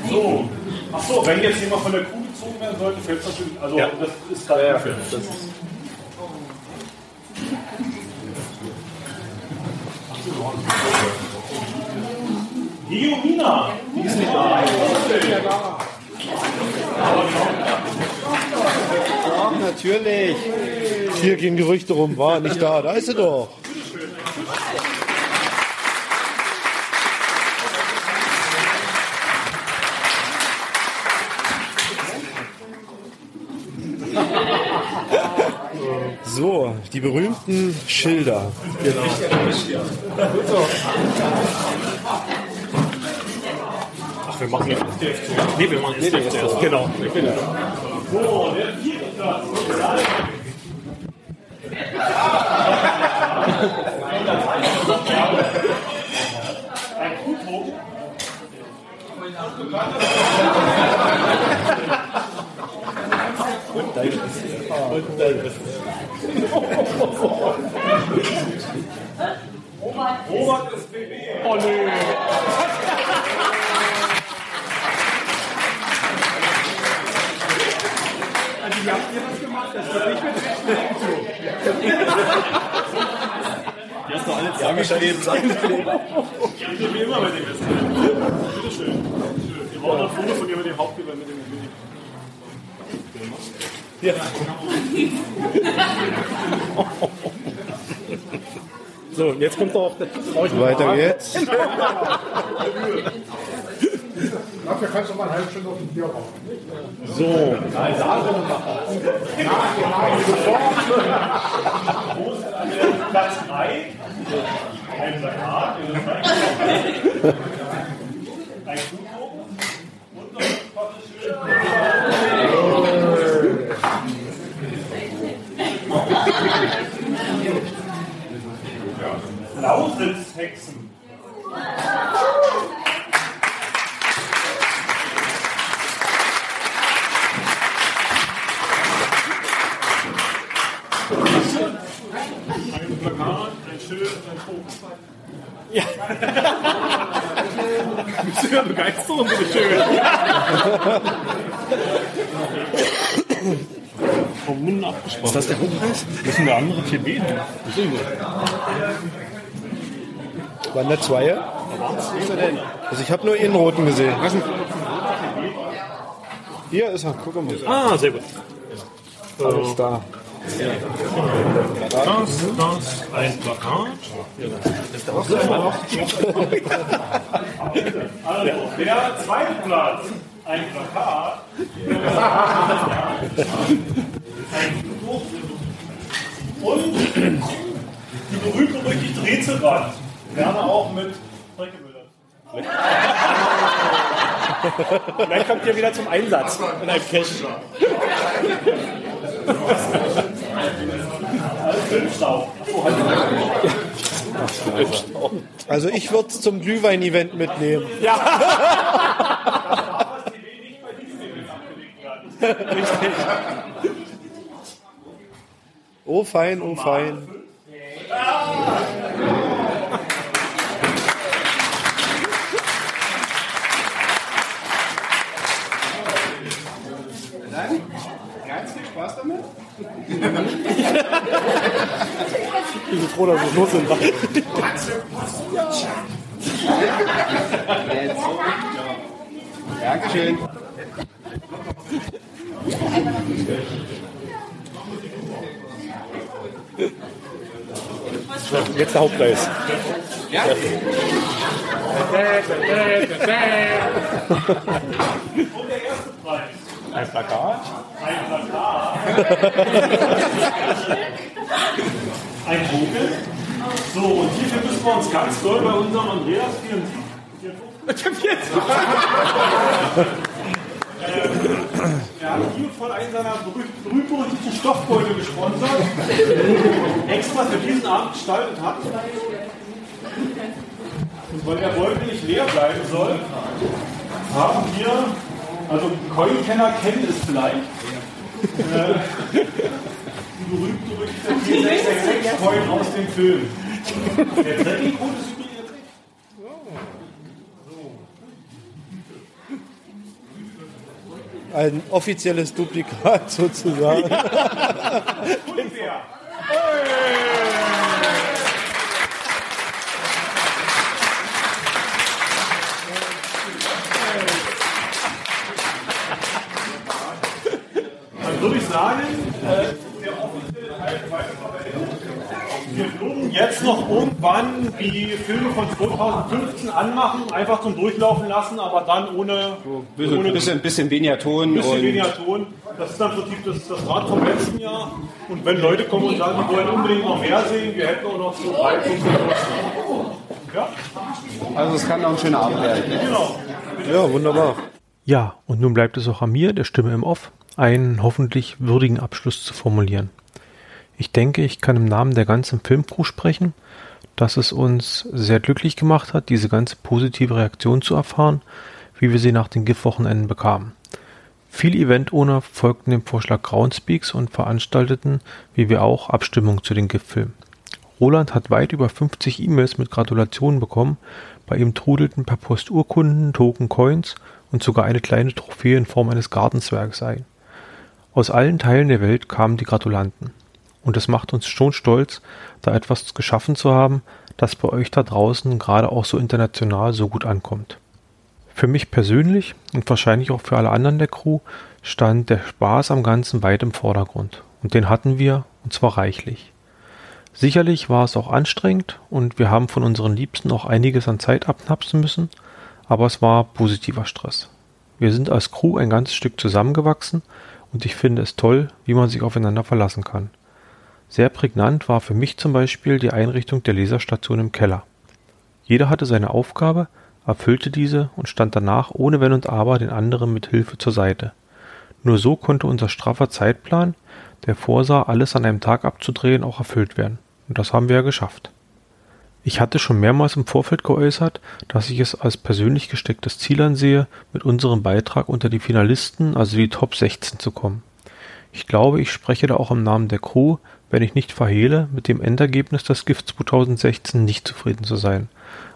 S15: So. Ach so, wenn jetzt jemand von der Kuh gezogen werden sollte, fällt es natürlich. Also,
S18: Ja.
S15: das ist gerade
S18: Ja,
S15: der Film.
S18: das ist-
S15: Geomina, die ist nicht da.
S1: Natürlich. Hier gehen Gerüchte rum, war nicht da. Da ist sie doch. So, die berühmten Schilder. Genau.
S15: Wir machen jetzt SDF zuerst. Nee, wir machen SDF zuerst. Genau. So, der vierte Platz.
S18: Und dein Und dein
S15: Robert ist BB. Oh nö. Das wird nicht mit Die hast du alle zusammengeklebt. Ja, wie immer bei dem Westen. Bitteschön. Wir brauchen noch Fotos von dir mit dem Hauptgewinn, mit dem Mobil. Ja.
S4: So, jetzt kommt auch der.
S1: Weiter geht's.
S19: Dafür kannst du mal eine halbe Stunde auf dem Bier rauchen.
S4: So.
S15: Platz 3. Ein Plakat. Ein Foto. Und noch ein Schön. Lausitzhexen. Ein Plakat, ein Schild, ein Foto.
S4: Ja. Bist du ja begeistert, bitte schön.
S15: Vom Mund abgesprochen.
S4: Ist das der Hochpreis?
S15: Das ist der andere TB.
S1: Waren da zwei? Also ich habe nur einen roten gesehen. Hier ist er, guck mal.
S15: Ah, sehr gut.
S1: Alles da.
S15: Das, das, ein Plakat. Also, der zweite Platz, ein Plakat. Ein Buch. Und die berühmt-berüchtigte Rätselwand. Gerne auch mit Streckebildern.
S4: Vielleicht kommt ihr wieder zum Einsatz in einem
S1: Also ich würde es zum Glühwein-Event mitnehmen.
S4: Richtig.
S1: Oh fein, oh fein.
S19: Dann ganz viel Spaß damit.
S4: Ich bin froh, dass wir los sind.
S19: Dankeschön.
S4: Jetzt der Hauptpreis.
S19: Ja.
S4: Ein Plakat.
S15: Ein Plakat. Ein Vogel. So, und hierfür müssen wir uns ganz doll bei unserem Andreas 74. Er hat liebevoll einen seiner berühmt- berühmt-berüchtigten Stoffbeutel gesponsert, extra für diesen Abend gestaltet hat. Und weil der Beutel nicht leer bleiben soll, haben wir, also Coin-Kenner kennen es vielleicht, äh, berühmt-berüchtigte 466-Coin aus dem Film. Der Tracking-Code ist übrigens jetzt.
S1: Ein offizielles Duplikat sozusagen.
S15: Dann würde ich sagen, äh, Wir würden jetzt noch irgendwann die Filme von 2015 anmachen, einfach zum Durchlaufen lassen, aber dann ohne,
S8: Bisschen,
S15: ohne
S8: bisschen, bisschen weniger Ton.
S15: bisschen
S8: und
S15: weniger Ton. Das ist dann im Prinzip das, das Rad vom letzten Jahr. Und wenn Leute kommen und sagen, die wollen unbedingt noch mehr sehen, wir hätten auch noch so drei, fünf Minuten. Ja,
S8: Also es kann noch ein schöner Abend werden.
S15: genau.
S1: Ja, wunderbar.
S2: Ja, und nun bleibt es auch an mir, der Stimme im Off, einen hoffentlich würdigen Abschluss zu formulieren. Ich denke, ich kann im Namen der ganzen Filmcrew sprechen, dass es uns sehr glücklich gemacht hat, diese ganze positive Reaktion zu erfahren, wie wir sie nach den GIF-Wochenenden bekamen. Viele Event-Owner folgten dem Vorschlag Groundspeaks und veranstalteten, wie wir auch, Abstimmung zu den GIF-Filmen. Roland hat weit über 50 E-Mails mit Gratulationen bekommen, bei ihm trudelten per Post Urkunden, Token, Coins und sogar eine kleine Trophäe in Form eines Gartenzwergs ein. Aus allen Teilen der Welt kamen die Gratulanten. Und es macht uns schon stolz, da etwas geschaffen zu haben, das bei euch da draußen gerade auch so international so gut ankommt. Für mich persönlich und wahrscheinlich auch für alle anderen der Crew stand der Spaß am Ganzen weit im Vordergrund. Und den hatten wir, und zwar reichlich. Sicherlich war es auch anstrengend und wir haben von unseren Liebsten auch einiges an Zeit abnapsen müssen, aber es war positiver Stress. Wir sind als Crew ein ganzes Stück zusammengewachsen und ich finde es toll, wie man sich aufeinander verlassen kann. Sehr prägnant war für mich zum Beispiel die Einrichtung der Laserstation im Keller. Jeder hatte seine Aufgabe, erfüllte diese und stand danach ohne Wenn und Aber den anderen mit Hilfe zur Seite. Nur so konnte unser straffer Zeitplan, der vorsah, alles an einem Tag abzudrehen, auch erfüllt werden. Und das haben wir ja geschafft. Ich hatte schon mehrmals im Vorfeld geäußert, dass ich es als persönlich gestecktes Ziel ansehe, mit unserem Beitrag unter die Finalisten, also die Top 16 zu kommen. Ich glaube, ich spreche da auch im Namen der Crew, wenn ich nicht verhehle, mit dem Endergebnis des GIF 2016 nicht zufrieden zu sein.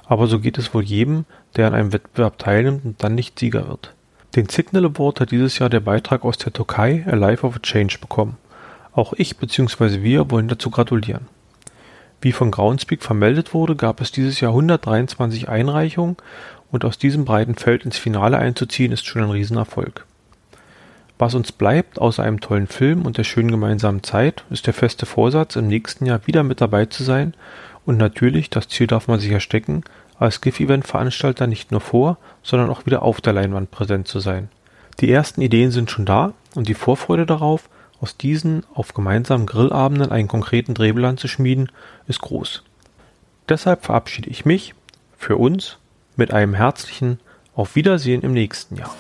S2: Aber so geht es wohl jedem, der an einem Wettbewerb teilnimmt und dann nicht Sieger wird. Den Signal Award hat dieses Jahr der Beitrag aus der Türkei A Life of a Change bekommen. Auch ich bzw. wir wollen dazu gratulieren. Wie von Groundspeak vermeldet wurde, gab es dieses Jahr 123 Einreichungen und aus diesem breiten Feld ins Finale einzuziehen ist schon ein Riesenerfolg. Was uns bleibt, außer einem tollen Film und der schönen gemeinsamen Zeit, ist der feste Vorsatz, im nächsten Jahr wieder mit dabei zu sein und natürlich, das Ziel darf man sich erstecken, als GIF-Event-Veranstalter nicht nur vor, sondern auch wieder auf der Leinwand präsent zu sein. Die ersten Ideen sind schon da und die Vorfreude darauf, aus diesen auf gemeinsamen Grillabenden einen konkreten Drehplan zu schmieden, ist groß. Deshalb verabschiede ich mich für uns mit einem herzlichen Auf Wiedersehen im nächsten Jahr.